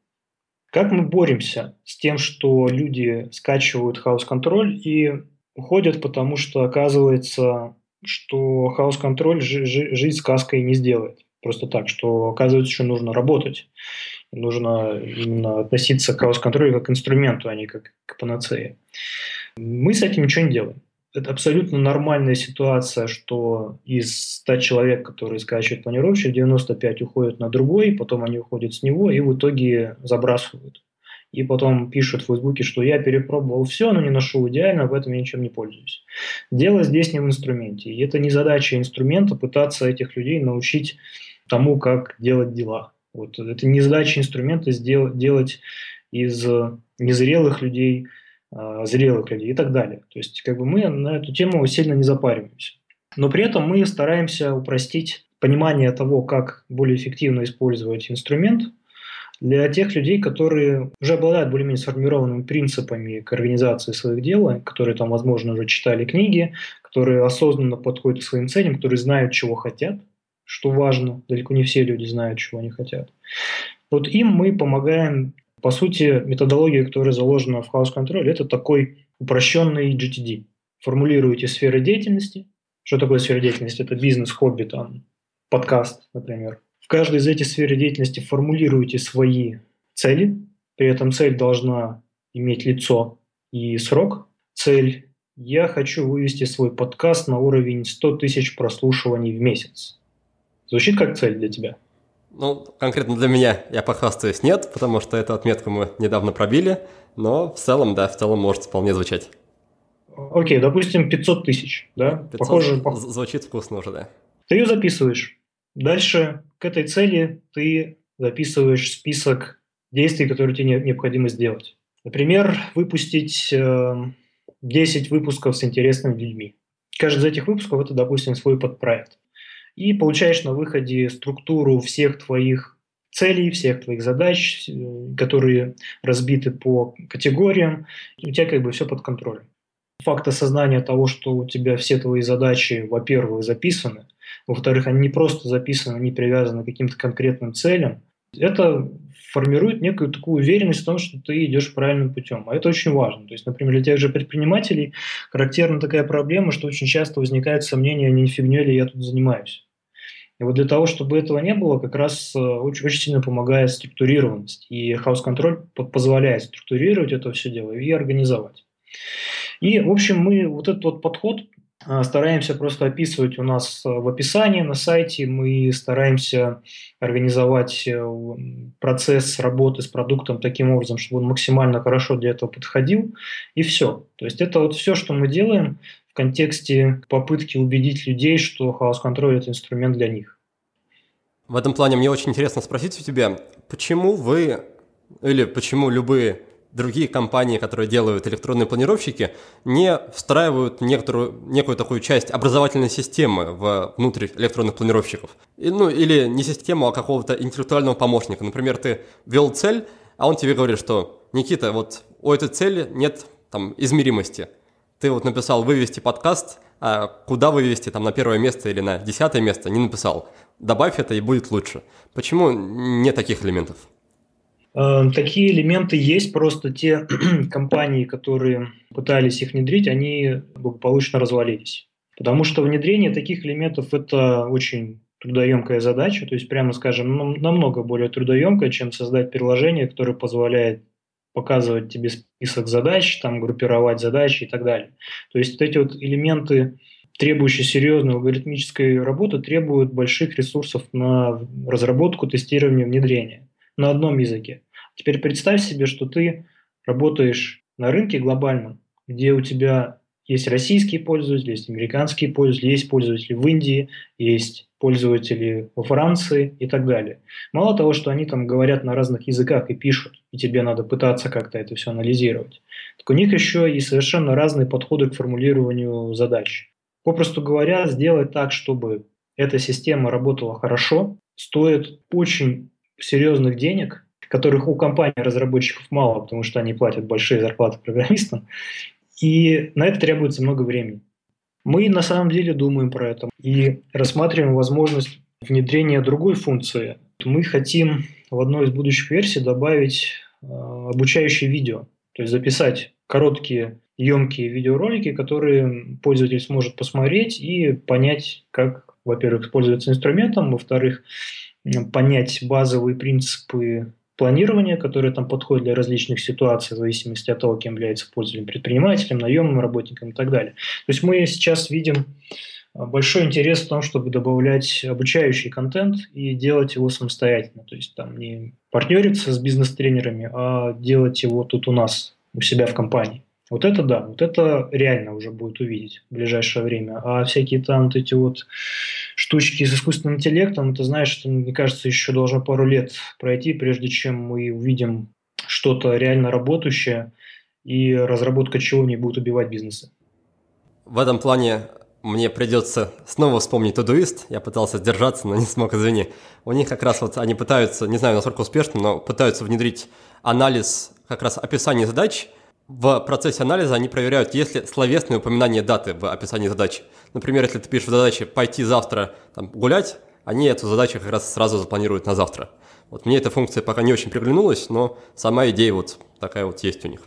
Как мы боремся с тем, что люди скачивают хаос-контроль и уходят, потому что оказывается, что хаос-контроль жизнь сказкой не сделает. Просто так, что оказывается, что нужно работать. Нужно именно относиться к хаос-контролю как к инструменту, а не как к панацее. Мы с этим ничего не делаем. Это абсолютно нормальная ситуация, что из 100 человек, которые скачивают планировщик, 95 уходят на другой, потом они уходят с него и в итоге забрасывают. И потом пишут в Фейсбуке, что я перепробовал все, но не нашел идеально, поэтому я ничем не пользуюсь. Дело здесь не в инструменте. И это не задача инструмента пытаться этих людей научить тому, как делать дела. Вот. Это не задача инструмента сделать, делать из незрелых людей а, зрелых людей и так далее. То есть как бы мы на эту тему сильно не запариваемся. Но при этом мы стараемся упростить понимание того, как более эффективно использовать инструмент для тех людей, которые уже обладают более-менее сформированными принципами к организации своих дел, которые там, возможно, уже читали книги, которые осознанно подходят к своим целям, которые знают, чего хотят, что важно. Далеко не все люди знают, чего они хотят. Вот им мы помогаем по сути, методология, которая заложена в House Control, это такой упрощенный GTD. Формулируете сферы деятельности. Что такое сфера деятельности? Это бизнес, хобби, там, подкаст, например. В каждой из этих сфер деятельности формулируете свои цели. При этом цель должна иметь лицо и срок. Цель – я хочу вывести свой подкаст на уровень 100 тысяч прослушиваний в месяц. Звучит как цель для тебя? Ну, конкретно для меня, я похвастаюсь, нет, потому что эту отметку мы недавно пробили, но в целом, да, в целом может вполне звучать. Окей, допустим, 500 тысяч, да? 500 Похоже, звучит вкусно уже, да. Ты ее записываешь. Дальше к этой цели ты записываешь список действий, которые тебе необходимо сделать. Например, выпустить э, 10 выпусков с интересными людьми. Каждый из этих выпусков – это, допустим, свой подпроект и получаешь на выходе структуру всех твоих целей, всех твоих задач, э, которые разбиты по категориям, у тебя как бы все под контролем. Факт осознания того, что у тебя все твои задачи, во-первых, записаны, во-вторых, они не просто записаны, они привязаны к каким-то конкретным целям, это формирует некую такую уверенность в том, что ты идешь правильным путем. А это очень важно. То есть, например, для тех же предпринимателей характерна такая проблема, что очень часто возникает сомнение, не фигней ли я тут занимаюсь. И вот для того, чтобы этого не было, как раз э, очень, очень сильно помогает структурированность. И Control позволяет структурировать это все дело и организовать. И, в общем, мы вот этот вот подход стараемся просто описывать у нас э, в описании на сайте. Мы стараемся организовать процесс работы с продуктом таким образом, чтобы он максимально хорошо для этого подходил. И все. То есть это вот все, что мы делаем контексте попытки убедить людей, что хаос-контроль – это инструмент для них. В этом плане мне очень интересно спросить у тебя, почему вы или почему любые другие компании, которые делают электронные планировщики, не встраивают некоторую, некую такую часть образовательной системы в, внутрь электронных планировщиков. И, ну, или не систему, а какого-то интеллектуального помощника. Например, ты ввел цель, а он тебе говорит, что «Никита, вот у этой цели нет там, измеримости ты вот написал вывести подкаст, а куда вывести, там на первое место или на десятое место, не написал. Добавь это и будет лучше. Почему нет таких элементов? Э, такие элементы есть, просто те компании, которые пытались их внедрить, они благополучно развалились. Потому что внедрение таких элементов – это очень трудоемкая задача, то есть, прямо скажем, намного более трудоемкая, чем создать приложение, которое позволяет показывать тебе список задач, там группировать задачи и так далее. То есть вот эти вот элементы, требующие серьезной алгоритмической работы, требуют больших ресурсов на разработку, тестирование, внедрение на одном языке. Теперь представь себе, что ты работаешь на рынке глобальном, где у тебя есть российские пользователи, есть американские пользователи, есть пользователи в Индии, есть пользователи во Франции и так далее. Мало того, что они там говорят на разных языках и пишут, и тебе надо пытаться как-то это все анализировать, так у них еще и совершенно разные подходы к формулированию задач. Попросту говоря, сделать так, чтобы эта система работала хорошо, стоит очень серьезных денег, которых у компаний разработчиков мало, потому что они платят большие зарплаты программистам, и на это требуется много времени. Мы на самом деле думаем про это и рассматриваем возможность внедрения другой функции. Мы хотим в одной из будущих версий добавить э, обучающее видео, то есть записать короткие, емкие видеоролики, которые пользователь сможет посмотреть и понять, как, во-первых, пользоваться инструментом, во-вторых, понять базовые принципы планирования, которые там подходят для различных ситуаций, в зависимости от того, кем является пользователем, предпринимателем, наемным работником и так далее. То есть мы сейчас видим а, большой интерес в том, чтобы добавлять обучающий контент и делать его самостоятельно. То есть там не партнериться с бизнес-тренерами, а делать его тут у нас, у себя в компании. Вот это да, вот это реально уже будет увидеть в ближайшее время. А всякие там вот эти вот штучки с искусственным интеллектом, ты знаешь, что, мне кажется, еще должно пару лет пройти, прежде чем мы увидим что-то реально работающее, и разработка чего не будет убивать бизнесы. В этом плане мне придется снова вспомнить Todoist. Я пытался сдержаться, но не смог, извини. У них как раз вот они пытаются, не знаю, насколько успешно, но пытаются внедрить анализ как раз описания задач – в процессе анализа они проверяют, есть ли словесное упоминание даты в описании задачи. Например, если ты пишешь в задаче «пойти завтра там, гулять», они эту задачу как раз сразу запланируют на завтра. Вот мне эта функция пока не очень приглянулась, но сама идея вот такая вот есть у них.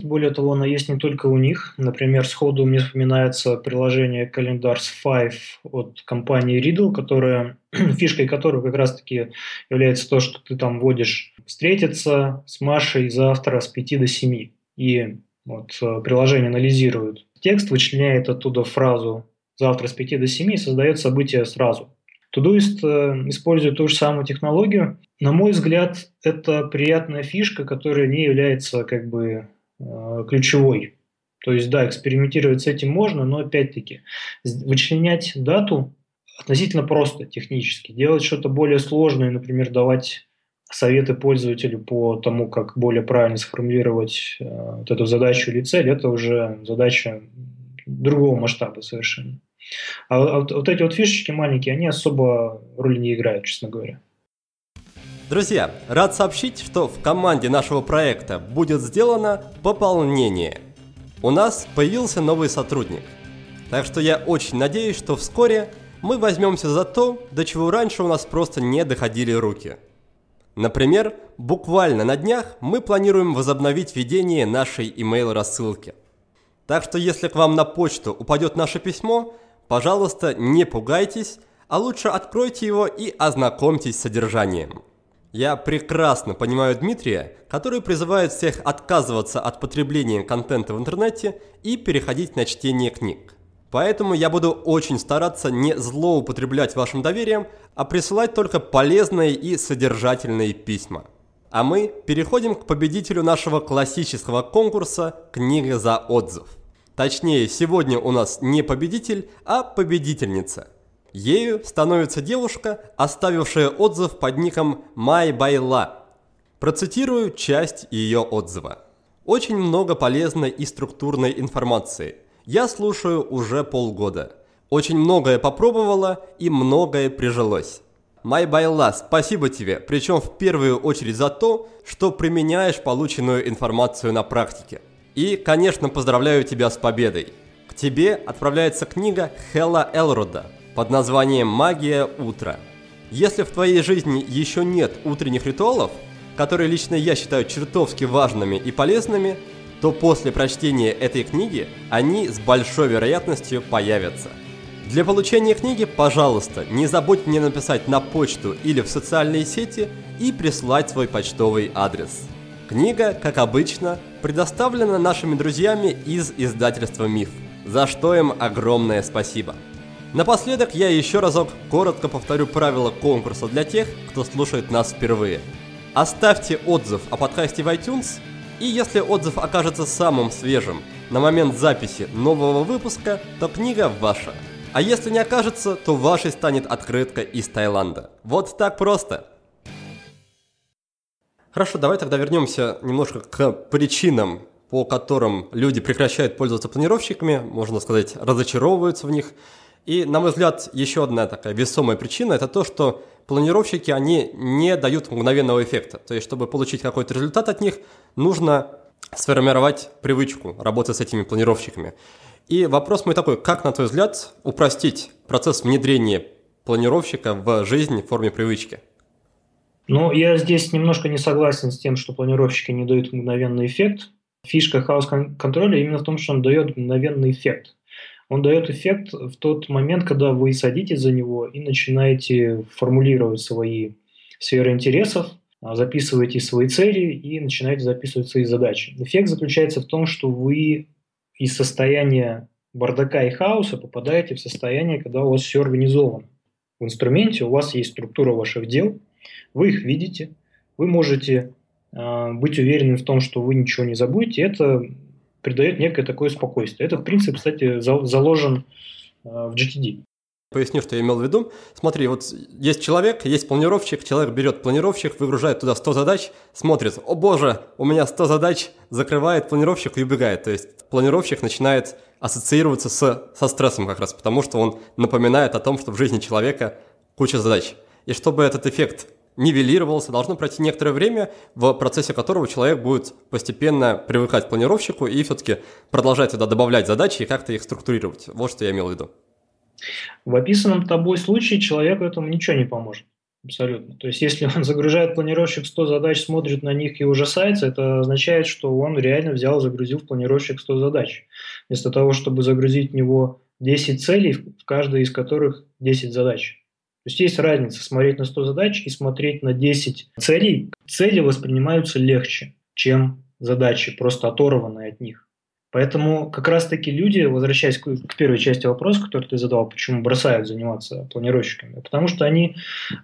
Более того, она есть не только у них. Например, сходу мне вспоминается приложение Calendars 5 от компании Riddle, которая, фишкой которой как раз-таки является то, что ты там вводишь встретиться с Машей завтра с 5 до 7 и вот э, приложение анализирует текст, вычленяет оттуда фразу «завтра с 5 до 7» и создает событие сразу. Todoist э, использует ту же самую технологию. На мой взгляд, это приятная фишка, которая не является как бы э, ключевой. То есть, да, экспериментировать с этим можно, но опять-таки вычленять дату относительно просто технически. Делать что-то более сложное, например, давать советы пользователю по тому, как более правильно сформулировать э, вот эту задачу или цель, это уже задача другого масштаба совершенно. А, а вот, вот эти вот фишечки маленькие, они особо роли не играют, честно говоря. Друзья, рад сообщить, что в команде нашего проекта будет сделано пополнение. У нас появился новый сотрудник. Так что я очень надеюсь, что вскоре мы возьмемся за то, до чего раньше у нас просто не доходили руки – Например, буквально на днях мы планируем возобновить ведение нашей email рассылки. Так что если к вам на почту упадет наше письмо, пожалуйста, не пугайтесь, а лучше откройте его и ознакомьтесь с содержанием. Я прекрасно понимаю Дмитрия, который призывает всех отказываться от потребления контента в интернете и переходить на чтение книг. Поэтому я буду очень стараться не злоупотреблять вашим доверием, а присылать только полезные и содержательные письма. А мы переходим к победителю нашего классического конкурса «Книга за отзыв». Точнее, сегодня у нас не победитель, а победительница. Ею становится девушка, оставившая отзыв под ником MyBayla. Процитирую часть ее отзыва. Очень много полезной и структурной информации – я слушаю уже полгода. Очень многое попробовала и многое прижилось. Майбайла, спасибо тебе, причем в первую очередь за то, что применяешь полученную информацию на практике. И, конечно, поздравляю тебя с победой. К тебе отправляется книга Хелла Элрода под названием «Магия утра». Если в твоей жизни еще нет утренних ритуалов, которые лично я считаю чертовски важными и полезными, то после прочтения этой книги они с большой вероятностью появятся. Для получения книги, пожалуйста, не забудь мне написать на почту или в социальные сети и прислать свой почтовый адрес. Книга, как обычно, предоставлена нашими друзьями из издательства «Миф», за что им огромное спасибо. Напоследок я еще разок коротко повторю правила конкурса для тех, кто слушает нас впервые. Оставьте отзыв о подкасте в iTunes и если отзыв окажется самым свежим на момент записи нового выпуска, то книга ваша. А если не окажется, то вашей станет открытка из Таиланда. Вот так просто. Хорошо, давай тогда вернемся немножко к причинам, по которым люди прекращают пользоваться планировщиками, можно сказать, разочаровываются в них. И, на мой взгляд, еще одна такая весомая причина – это то, что планировщики, они не дают мгновенного эффекта. То есть, чтобы получить какой-то результат от них, нужно сформировать привычку работы с этими планировщиками. И вопрос мой такой, как, на твой взгляд, упростить процесс внедрения планировщика в жизнь в форме привычки? Ну, я здесь немножко не согласен с тем, что планировщики не дают мгновенный эффект. Фишка хаос-контроля именно в том, что он дает мгновенный эффект. Он дает эффект в тот момент, когда вы садитесь за него и начинаете формулировать свои сферы интересов, а, записываете свои цели и начинаете записывать свои задачи. Эффект заключается в том, что вы из состояния бардака и хаоса попадаете в состояние, когда у вас все организовано. В инструменте у вас есть структура ваших дел, вы их видите, вы можете э, быть уверены в том, что вы ничего не забудете. Это придает некое такое спокойствие. Этот принцип, кстати, заложен э, в GTD. Поясню, что я имел в виду. Смотри, вот есть человек, есть планировщик, человек берет планировщик, выгружает туда 100 задач, смотрит, о боже, у меня 100 задач, закрывает планировщик и убегает. То есть планировщик начинает ассоциироваться с, со стрессом как раз, потому что он напоминает о том, что в жизни человека куча задач. И чтобы этот эффект нивелировался, должно пройти некоторое время, в процессе которого человек будет постепенно привыкать к планировщику и все-таки продолжать туда добавлять задачи и как-то их структурировать. Вот что я имел в виду. В описанном тобой случае человеку этому ничего не поможет. Абсолютно. То есть, если он загружает планировщик 100 задач, смотрит на них и ужасается, это означает, что он реально взял, загрузил в планировщик 100 задач. Вместо того, чтобы загрузить в него 10 целей, в каждой из которых 10 задач. То есть есть разница смотреть на 100 задач и смотреть на 10 целей. Цели воспринимаются легче, чем задачи, просто оторванные от них. Поэтому как раз-таки люди, возвращаясь к, первой части вопроса, который ты задал, почему бросают заниматься планировщиками, потому что они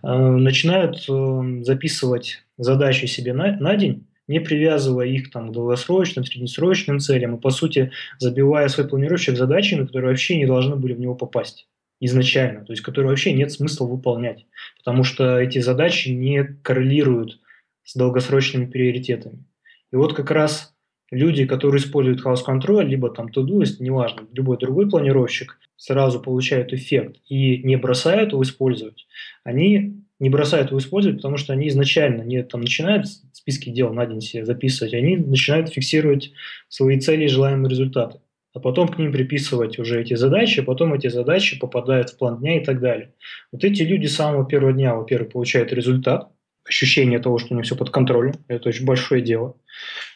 э, начинают э, записывать задачи себе на, на день, не привязывая их там, к долгосрочным, среднесрочным целям, и по сути забивая свой планировщик задачами, которые вообще не должны были в него попасть изначально, то есть которые вообще нет смысла выполнять, потому что эти задачи не коррелируют с долгосрочными приоритетами. И вот как раз люди, которые используют House Control, либо там Todoist, неважно, любой другой планировщик, сразу получают эффект и не бросают его использовать, они не бросают его использовать, потому что они изначально не там, начинают списки дел на день себе записывать, они начинают фиксировать свои цели и желаемые результаты. А потом к ним приписывать уже эти задачи, а потом эти задачи попадают в план дня и так далее. Вот эти люди с самого первого дня, во-первых, получают результат, ощущение того, что у них все под контролем, это очень большое дело,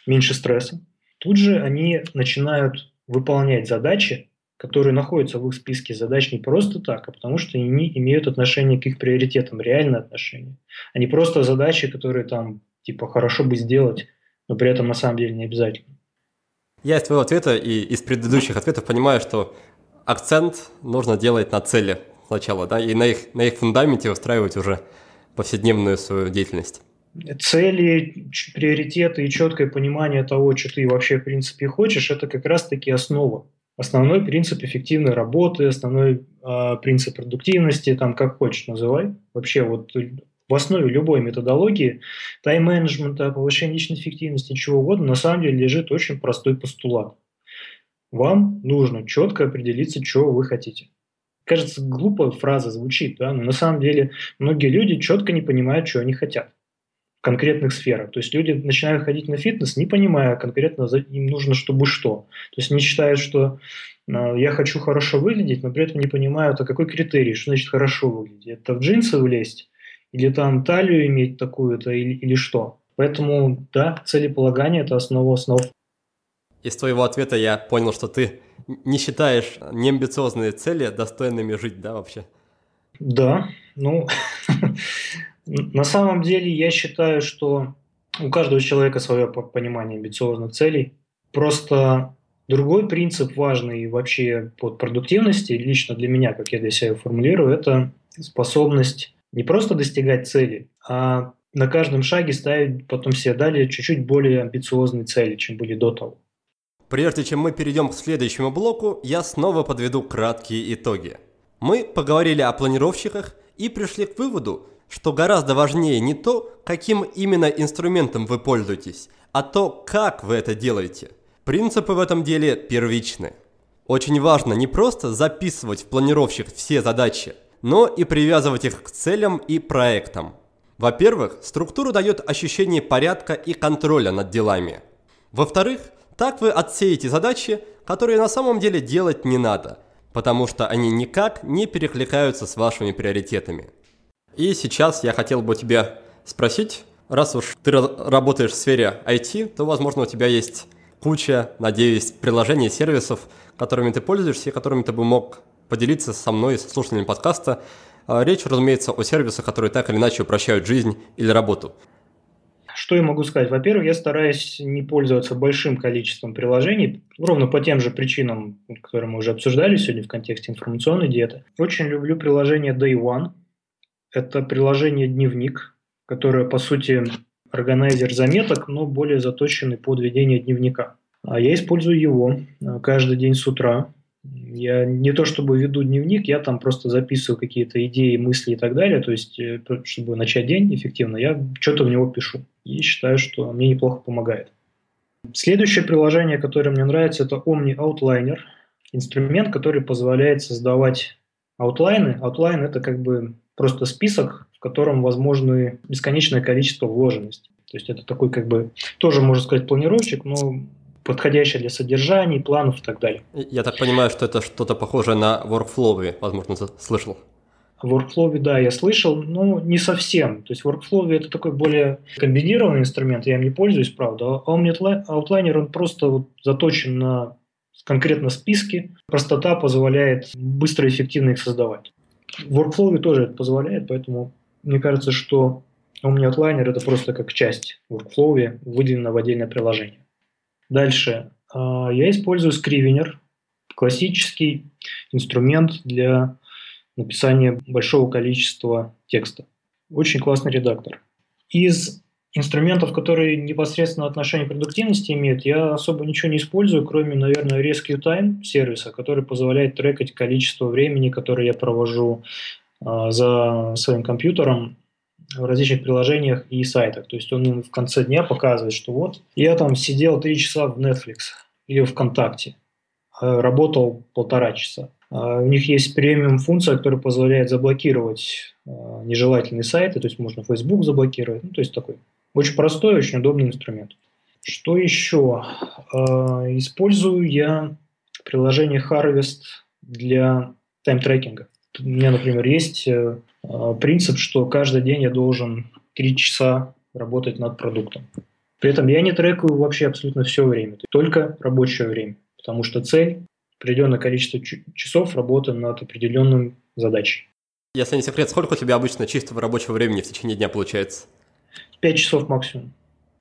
меньше стресса. Тут же они начинают выполнять задачи, которые находятся в их списке задач не просто так, а потому что они имеют отношение к их приоритетам, реальное отношение. А просто задачи, которые там типа хорошо бы сделать, но при этом на самом деле не обязательно. Я из твоего ответа и из предыдущих ответов понимаю, что акцент нужно делать на цели сначала, да, и на их, на их фундаменте устраивать уже повседневную свою деятельность? Цели, приоритеты и четкое понимание того, что ты вообще в принципе хочешь, это как раз-таки основа. Основной принцип эффективной работы, основной э, принцип продуктивности, там как хочешь называй. Вообще вот в основе любой методологии тайм-менеджмента, повышения личной эффективности, чего угодно, на самом деле лежит очень простой постулат. Вам нужно четко определиться, чего вы хотите кажется, глупая фраза звучит, да, но на самом деле многие люди четко не понимают, что они хотят в конкретных сферах. То есть люди начинают ходить на фитнес, не понимая конкретно, им нужно чтобы что. То есть они считают, что э, я хочу хорошо выглядеть, но при этом не понимают, а какой критерий, что значит хорошо выглядеть. Это в джинсы влезть? Или там талию иметь такую-то, или, или что? Поэтому, да, целеполагание – это основа основ. Из твоего ответа я понял, что ты не считаешь неамбициозные цели достойными жить, да, вообще? Да, ну, на самом деле я считаю, что у каждого человека свое понимание амбициозных целей. Просто другой принцип важный вообще под продуктивности, лично для меня, как я для себя формулирую, это способность не просто достигать цели, а на каждом шаге ставить потом себе далее чуть-чуть более амбициозные цели, чем были до того. Прежде чем мы перейдем к следующему блоку, я снова подведу краткие итоги. Мы поговорили о планировщиках и пришли к выводу, что гораздо важнее не то, каким именно инструментом вы пользуетесь, а то, как вы это делаете. Принципы в этом деле первичны. Очень важно не просто записывать в планировщик все задачи, но и привязывать их к целям и проектам. Во-первых, структура дает ощущение порядка и контроля над делами. Во-вторых, так вы отсеете задачи, которые на самом деле делать не надо, потому что они никак не перекликаются с вашими приоритетами. И сейчас я хотел бы тебя спросить, раз уж ты работаешь в сфере IT, то, возможно, у тебя есть куча, надеюсь, приложений, сервисов, которыми ты пользуешься и которыми ты бы мог поделиться со мной, со слушателями подкаста. А, речь, разумеется, о сервисах, которые так или иначе упрощают жизнь или работу. Что я могу сказать? Во-первых, я стараюсь не пользоваться большим количеством приложений, ровно по тем же причинам, которые мы уже обсуждали сегодня в контексте информационной диеты. Очень люблю приложение Day One. Это приложение «Дневник», которое, по сути, органайзер заметок, но более заточенный под ведение дневника. А я использую его э, каждый день с утра. Я не то чтобы веду дневник, я там просто записываю какие-то идеи, мысли и так далее. То есть, э, чтобы начать день эффективно, я что-то в него пишу. И считаю, что мне неплохо помогает. Следующее приложение, которое мне нравится, это Omni Outliner. Инструмент, который позволяет создавать outline ы. Outline – это как бы просто список, в котором возможны бесконечное количество вложенностей. То есть это такой как бы тоже, можно сказать, планировщик, но подходящий для содержаний, планов и так далее. Я так понимаю, что это что-то похожее на workflow, возможно, слышал. Workflow, да, я слышал, но не совсем. То есть Workflow это такой более комбинированный инструмент, я им не пользуюсь, правда. А Outliner, он просто вот заточен на конкретно списки. Простота позволяет быстро и эффективно их создавать. Workflow тоже это позволяет, поэтому мне кажется, что Omni Outliner это просто как часть Workflow, выделена в отдельное приложение. Дальше. А, я использую Scrivener, классический инструмент для написания большого количества текста. Очень классный редактор. Из инструментов, которые непосредственно отношение к продуктивности имеют, я особо ничего не использую, кроме, наверное, Rescue Time сервиса, который позволяет трекать количество времени, которое я провожу э, за своим компьютером в различных приложениях и сайтах. То есть он мне в конце дня показывает, что вот я там сидел три часа в Netflix или ВКонтакте, а работал полтора часа. А у них есть премиум функция, которая позволяет заблокировать нежелательные сайты, то есть можно Facebook заблокировать, ну, то есть такой очень простой, очень удобный инструмент. Что еще? Использую я приложение Harvest для тайм-трекинга. У меня, например, есть э, а, принцип, что каждый день я должен 3 часа работать над продуктом. При этом я не трекаю вообще абсолютно все время, только рабочее время, потому что цель – определенное количество часов работы над определенным задачей. Если не секрет, сколько у тебя обычно чистого рабочего времени в течение дня получается? 5 часов максимум.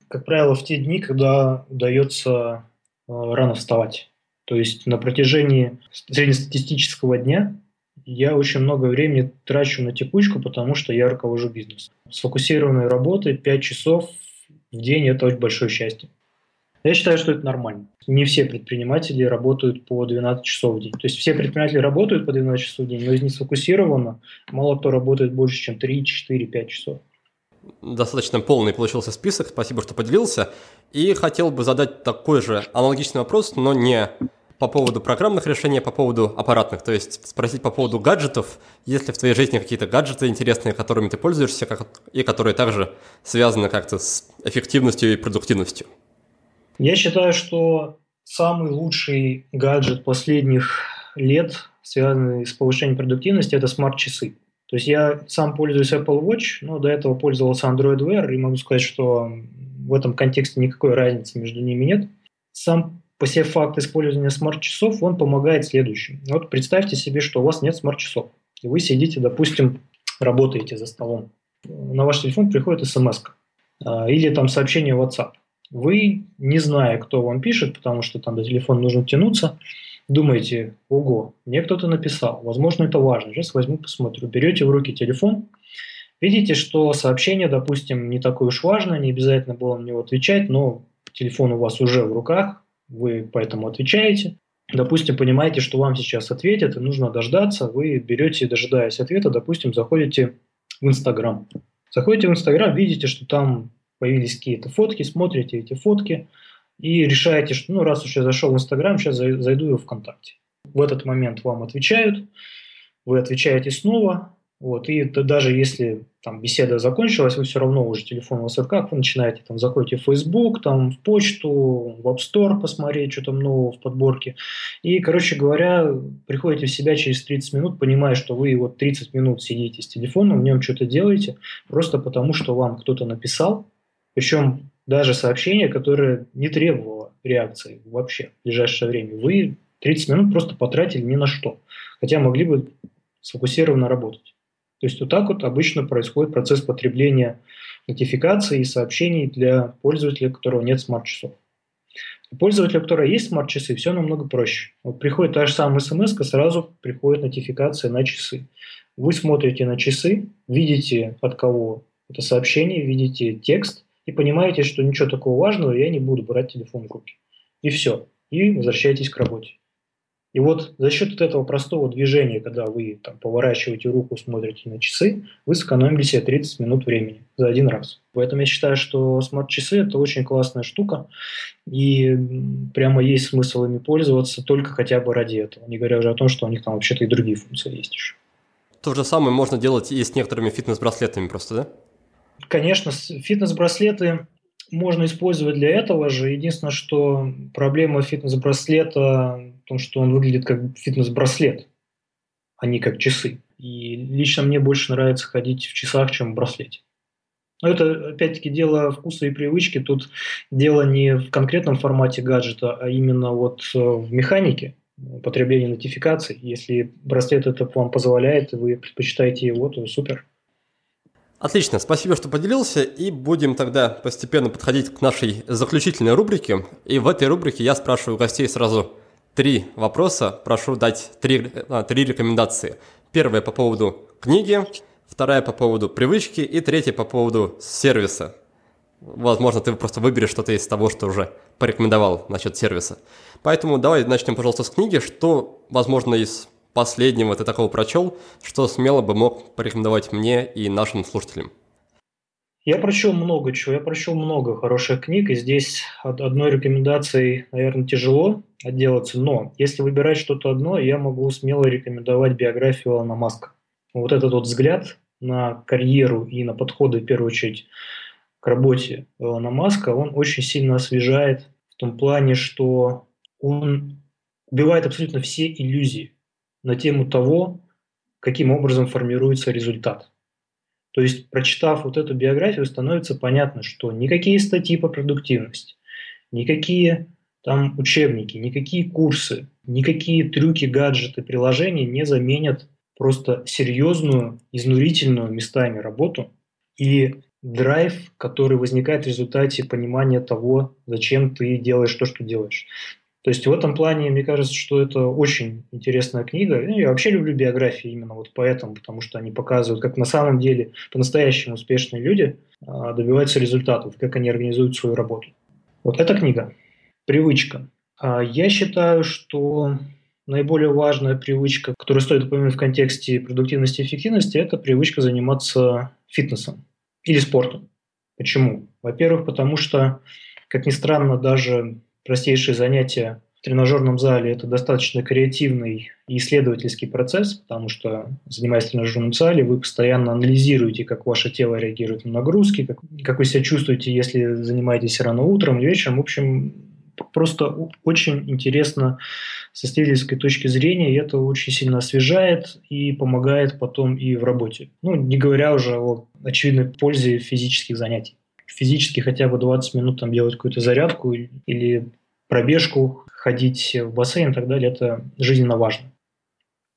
Как правило, в те дни, когда удается э, рано вставать. То есть на протяжении среднестатистического дня я очень много времени трачу на текучку, потому что я руковожу бизнесом. Сфокусированной работой 5 часов в день – это очень большое счастье. Я считаю, что это нормально. Не все предприниматели работают по 12 часов в день. То есть все предприниматели работают по 12 часов в день, но из них сфокусированно мало кто работает больше, чем 3, 4, 5 часов достаточно полный получился список, спасибо, что поделился. И хотел бы задать такой же аналогичный вопрос, но не по поводу программных решений, по поводу аппаратных. То есть спросить по поводу гаджетов, есть ли в твоей жизни какие-то гаджеты интересные, которыми ты пользуешься, как, и которые также связаны как-то с эффективностью и продуктивностью? Я считаю, что самый лучший гаджет последних лет, связанный с повышением продуктивности, это смарт-часы. То есть я сам пользуюсь Apple Watch, но до этого пользовался Android Wear, и могу сказать, что в этом контексте никакой разницы между ними нет. Сам по себе факт использования смарт-часов, он помогает следующим. Вот представьте себе, что у вас нет смарт-часов, и вы сидите, допустим, работаете за столом. На ваш телефон приходит смс а, или там сообщение в WhatsApp. Вы, не зная, кто вам пишет, потому что там до телефона нужно тянуться, думаете, ого, мне кто-то написал, возможно, это важно, сейчас возьму, посмотрю. Берете в руки телефон, видите, что сообщение, допустим, не такое уж важное, не обязательно было на него отвечать, но телефон у вас уже в руках, вы поэтому отвечаете. Допустим, понимаете, что вам сейчас ответят, и нужно дождаться, вы берете, дожидаясь ответа, допустим, заходите в Инстаграм. Заходите в Инстаграм, видите, что там появились какие-то фотки, смотрите эти фотки, и решаете, что ну раз уж я зашел в Инстаграм, сейчас зайду и в ВКонтакте. В этот момент вам отвечают, вы отвечаете снова, вот, и даже если там беседа закончилась, вы все равно уже телефон у вас в руках, вы начинаете там заходите в Facebook, там в почту, в App Store посмотреть, что там нового в подборке. И, короче говоря, приходите в себя через 30 минут, понимая, что вы вот 30 минут сидите с телефоном, в нем что-то делаете, просто потому что вам кто-то написал, причем даже сообщение, которое не требовало реакции вообще в ближайшее время. Вы 30 минут просто потратили ни на что, хотя могли бы сфокусированно работать. То есть вот так вот обычно происходит процесс потребления нотификаций и сообщений для пользователя, у которого нет смарт-часов. У пользователя, у которого есть смарт-часы, все намного проще. Вот приходит та же самая смс, сразу приходит нотификация на часы. Вы смотрите на часы, видите от кого это сообщение, видите текст и понимаете, что ничего такого важного, я не буду брать телефон в руки. И все. И возвращаетесь к работе. И вот за счет этого простого движения, когда вы там, поворачиваете руку, смотрите на часы, вы сэкономили себе 30 минут времени за один раз. Поэтому я считаю, что смарт-часы – это очень классная штука, и прямо есть смысл ими пользоваться только хотя бы ради этого, не говоря уже о том, что у них там вообще-то и другие функции есть еще. То же самое можно делать и с некоторыми фитнес-браслетами просто, да? Конечно, фитнес-браслеты можно использовать для этого же. Единственное, что проблема фитнес-браслета в том, что он выглядит как фитнес-браслет, а не как часы. И лично мне больше нравится ходить в часах, чем в браслете. Но это, опять-таки, дело вкуса и привычки. Тут дело не в конкретном формате гаджета, а именно вот э, в механике потребления нотификаций. Если браслет это вам позволяет, и вы предпочитаете его, то супер. Отлично, спасибо, что поделился, и будем тогда постепенно подходить к нашей заключительной рубрике. И в этой рубрике я спрашиваю гостей сразу три вопроса, прошу дать три, а, три рекомендации. Первая по поводу книги, вторая по поводу привычки и третья по поводу сервиса. Возможно, ты просто выберешь что-то из того, что уже порекомендовал насчет сервиса. Поэтому давай начнем, пожалуйста, с книги. Что, возможно, из последнего ты такого прочел, что смело бы мог порекомендовать мне и нашим слушателям? Я прочел много чего, я прочел много хороших книг, и здесь от одной рекомендации, наверное, тяжело отделаться, но если выбирать что-то одно, я могу смело рекомендовать биографию Алана Маска. Вот этот вот взгляд на карьеру и на подходы, в первую очередь, к работе Илона Маска, он очень сильно освежает в том плане, что он убивает абсолютно все иллюзии на тему того, каким образом формируется результат. То есть, прочитав вот эту биографию, становится понятно, что никакие статьи по продуктивности, никакие там учебники, никакие курсы, никакие трюки, гаджеты, приложения не заменят просто серьезную, изнурительную местами работу и драйв, который возникает в результате понимания того, зачем ты делаешь то, что делаешь. То есть в этом плане, мне кажется, что это очень интересная книга. Ну, я вообще люблю биографии именно вот поэтому, потому что они показывают, как на самом деле по-настоящему успешные люди а, добиваются результатов, как они организуют свою работу. Вот эта книга «Привычка». А, я считаю, что наиболее важная привычка, которую стоит упомянуть в контексте продуктивности и эффективности, это привычка заниматься фитнесом или спортом. Почему? Во-первых, потому что, как ни странно, даже простейшие занятия в тренажерном зале – это достаточно креативный и исследовательский процесс, потому что, занимаясь в тренажерном зале, вы постоянно анализируете, как ваше тело реагирует на нагрузки, как, как вы себя чувствуете, если занимаетесь рано утром, вечером. В общем, просто очень интересно с исследовательской точки зрения, и это очень сильно освежает и помогает потом и в работе. Ну, не говоря уже о очевидной пользе физических занятий физически хотя бы 20 минут там делать какую-то зарядку или пробежку, ходить в бассейн и так далее, это жизненно важно.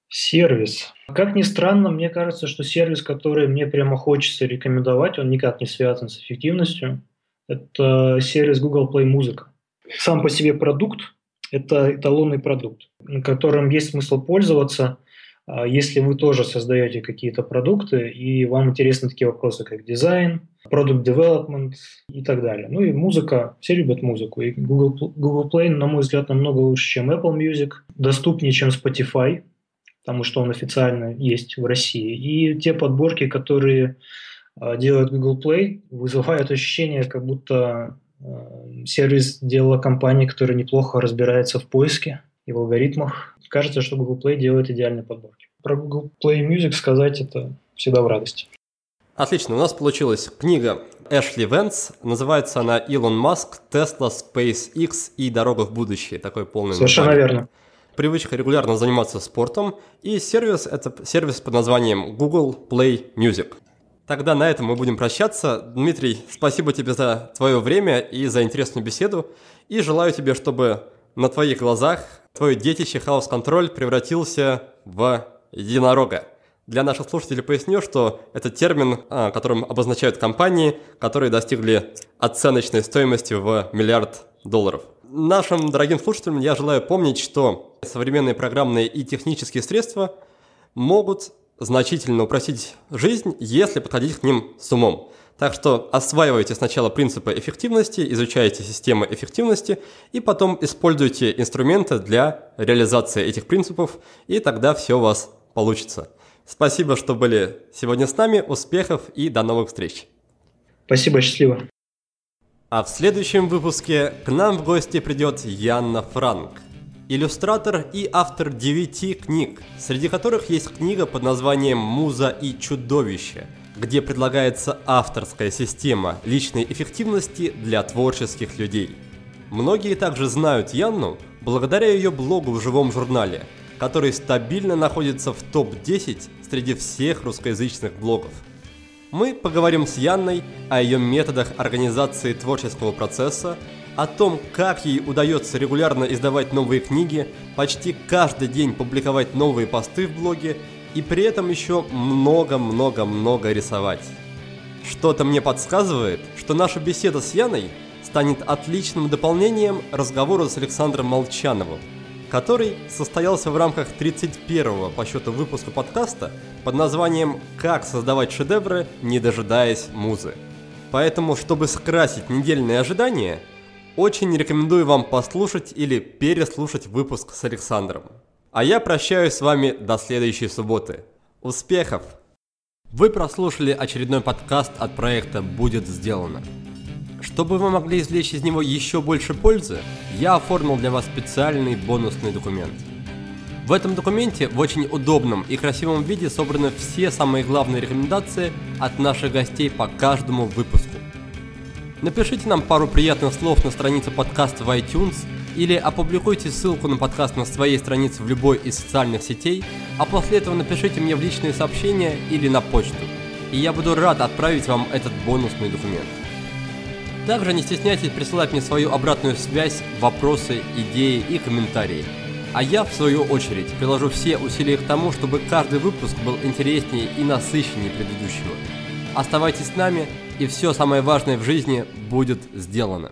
Сервис. Как ни странно, мне кажется, что сервис, который мне прямо хочется рекомендовать, он никак не связан с эффективностью. Это сервис Google Play Музыка. Сам по себе продукт – это эталонный продукт, которым есть смысл пользоваться – если вы тоже создаете какие-то продукты, и вам интересны такие вопросы, как дизайн, продукт development и так далее. Ну и музыка, все любят музыку. И Google, Google Play, на мой взгляд, намного лучше, чем Apple Music, доступнее, чем Spotify, потому что он официально есть в России. И те подборки, которые а, делает Google Play, вызывают ощущение, как будто а, сервис делала компания, которая неплохо разбирается в поиске и в алгоритмах. Кажется, что Google Play делает идеальные подборки. Про Google Play Music сказать это всегда в радость. Отлично, у нас получилась книга Эшли Венс. Называется она «Илон Маск, Тесла, SpaceX и дорога в будущее». Такой полный Совершенно название. верно. Привычка регулярно заниматься спортом. И сервис – это сервис под названием Google Play Music. Тогда на этом мы будем прощаться. Дмитрий, спасибо тебе за твое время и за интересную беседу. И желаю тебе, чтобы на твоих глазах твое детище Control превратился в единорога. Для наших слушателей поясню, что это термин, а, которым обозначают компании, которые достигли оценочной стоимости в миллиард долларов. Нашим дорогим слушателям я желаю помнить, что современные программные и технические средства могут значительно упростить жизнь, если подходить к ним с умом. Так что осваивайте сначала принципы эффективности, изучайте системы эффективности и потом используйте инструменты для реализации этих принципов, и тогда все у вас получится. Спасибо, что были сегодня с нами. Успехов и до новых встреч. Спасибо, счастливо. А в следующем выпуске к нам в гости придет Янна Франк, иллюстратор и автор девяти книг, среди которых есть книга под названием «Муза и чудовище», где предлагается авторская система личной эффективности для творческих людей. Многие также знают Янну благодаря ее блогу в живом журнале – который стабильно находится в топ-10 среди всех русскоязычных блогов. Мы поговорим с Янной о ее методах организации творческого процесса, о том, как ей удается регулярно издавать новые книги, почти каждый день публиковать новые посты в блоге и при этом еще много-много-много рисовать. Что-то мне подсказывает, что наша беседа с Яной станет отличным дополнением разговора с Александром Молчановым, который состоялся в рамках 31-го по счету выпуска подкаста под названием «Как создавать шедевры, не дожидаясь музы». Поэтому, чтобы скрасить недельные ожидания, очень рекомендую вам послушать или переслушать выпуск с Александром. А я прощаюсь с вами до следующей субботы. Успехов! Вы прослушали очередной подкаст от проекта «Будет сделано». Чтобы вы могли извлечь из него еще больше пользы, я оформил для вас специальный бонусный документ. В этом документе в очень удобном и красивом виде собраны все самые главные рекомендации от наших гостей по каждому выпуску. Напишите нам пару приятных слов на странице подкаста в iTunes или опубликуйте ссылку на подкаст на своей странице в любой из социальных сетей, а после этого напишите мне в личные сообщения или на почту, и я буду рад отправить вам этот бонусный документ. Также не стесняйтесь присылать мне свою обратную связь, вопросы, идеи и комментарии. А я, в свою очередь, приложу все усилия к тому, чтобы каждый выпуск был интереснее и насыщеннее предыдущего. Оставайтесь с нами, и все самое важное в жизни будет сделано.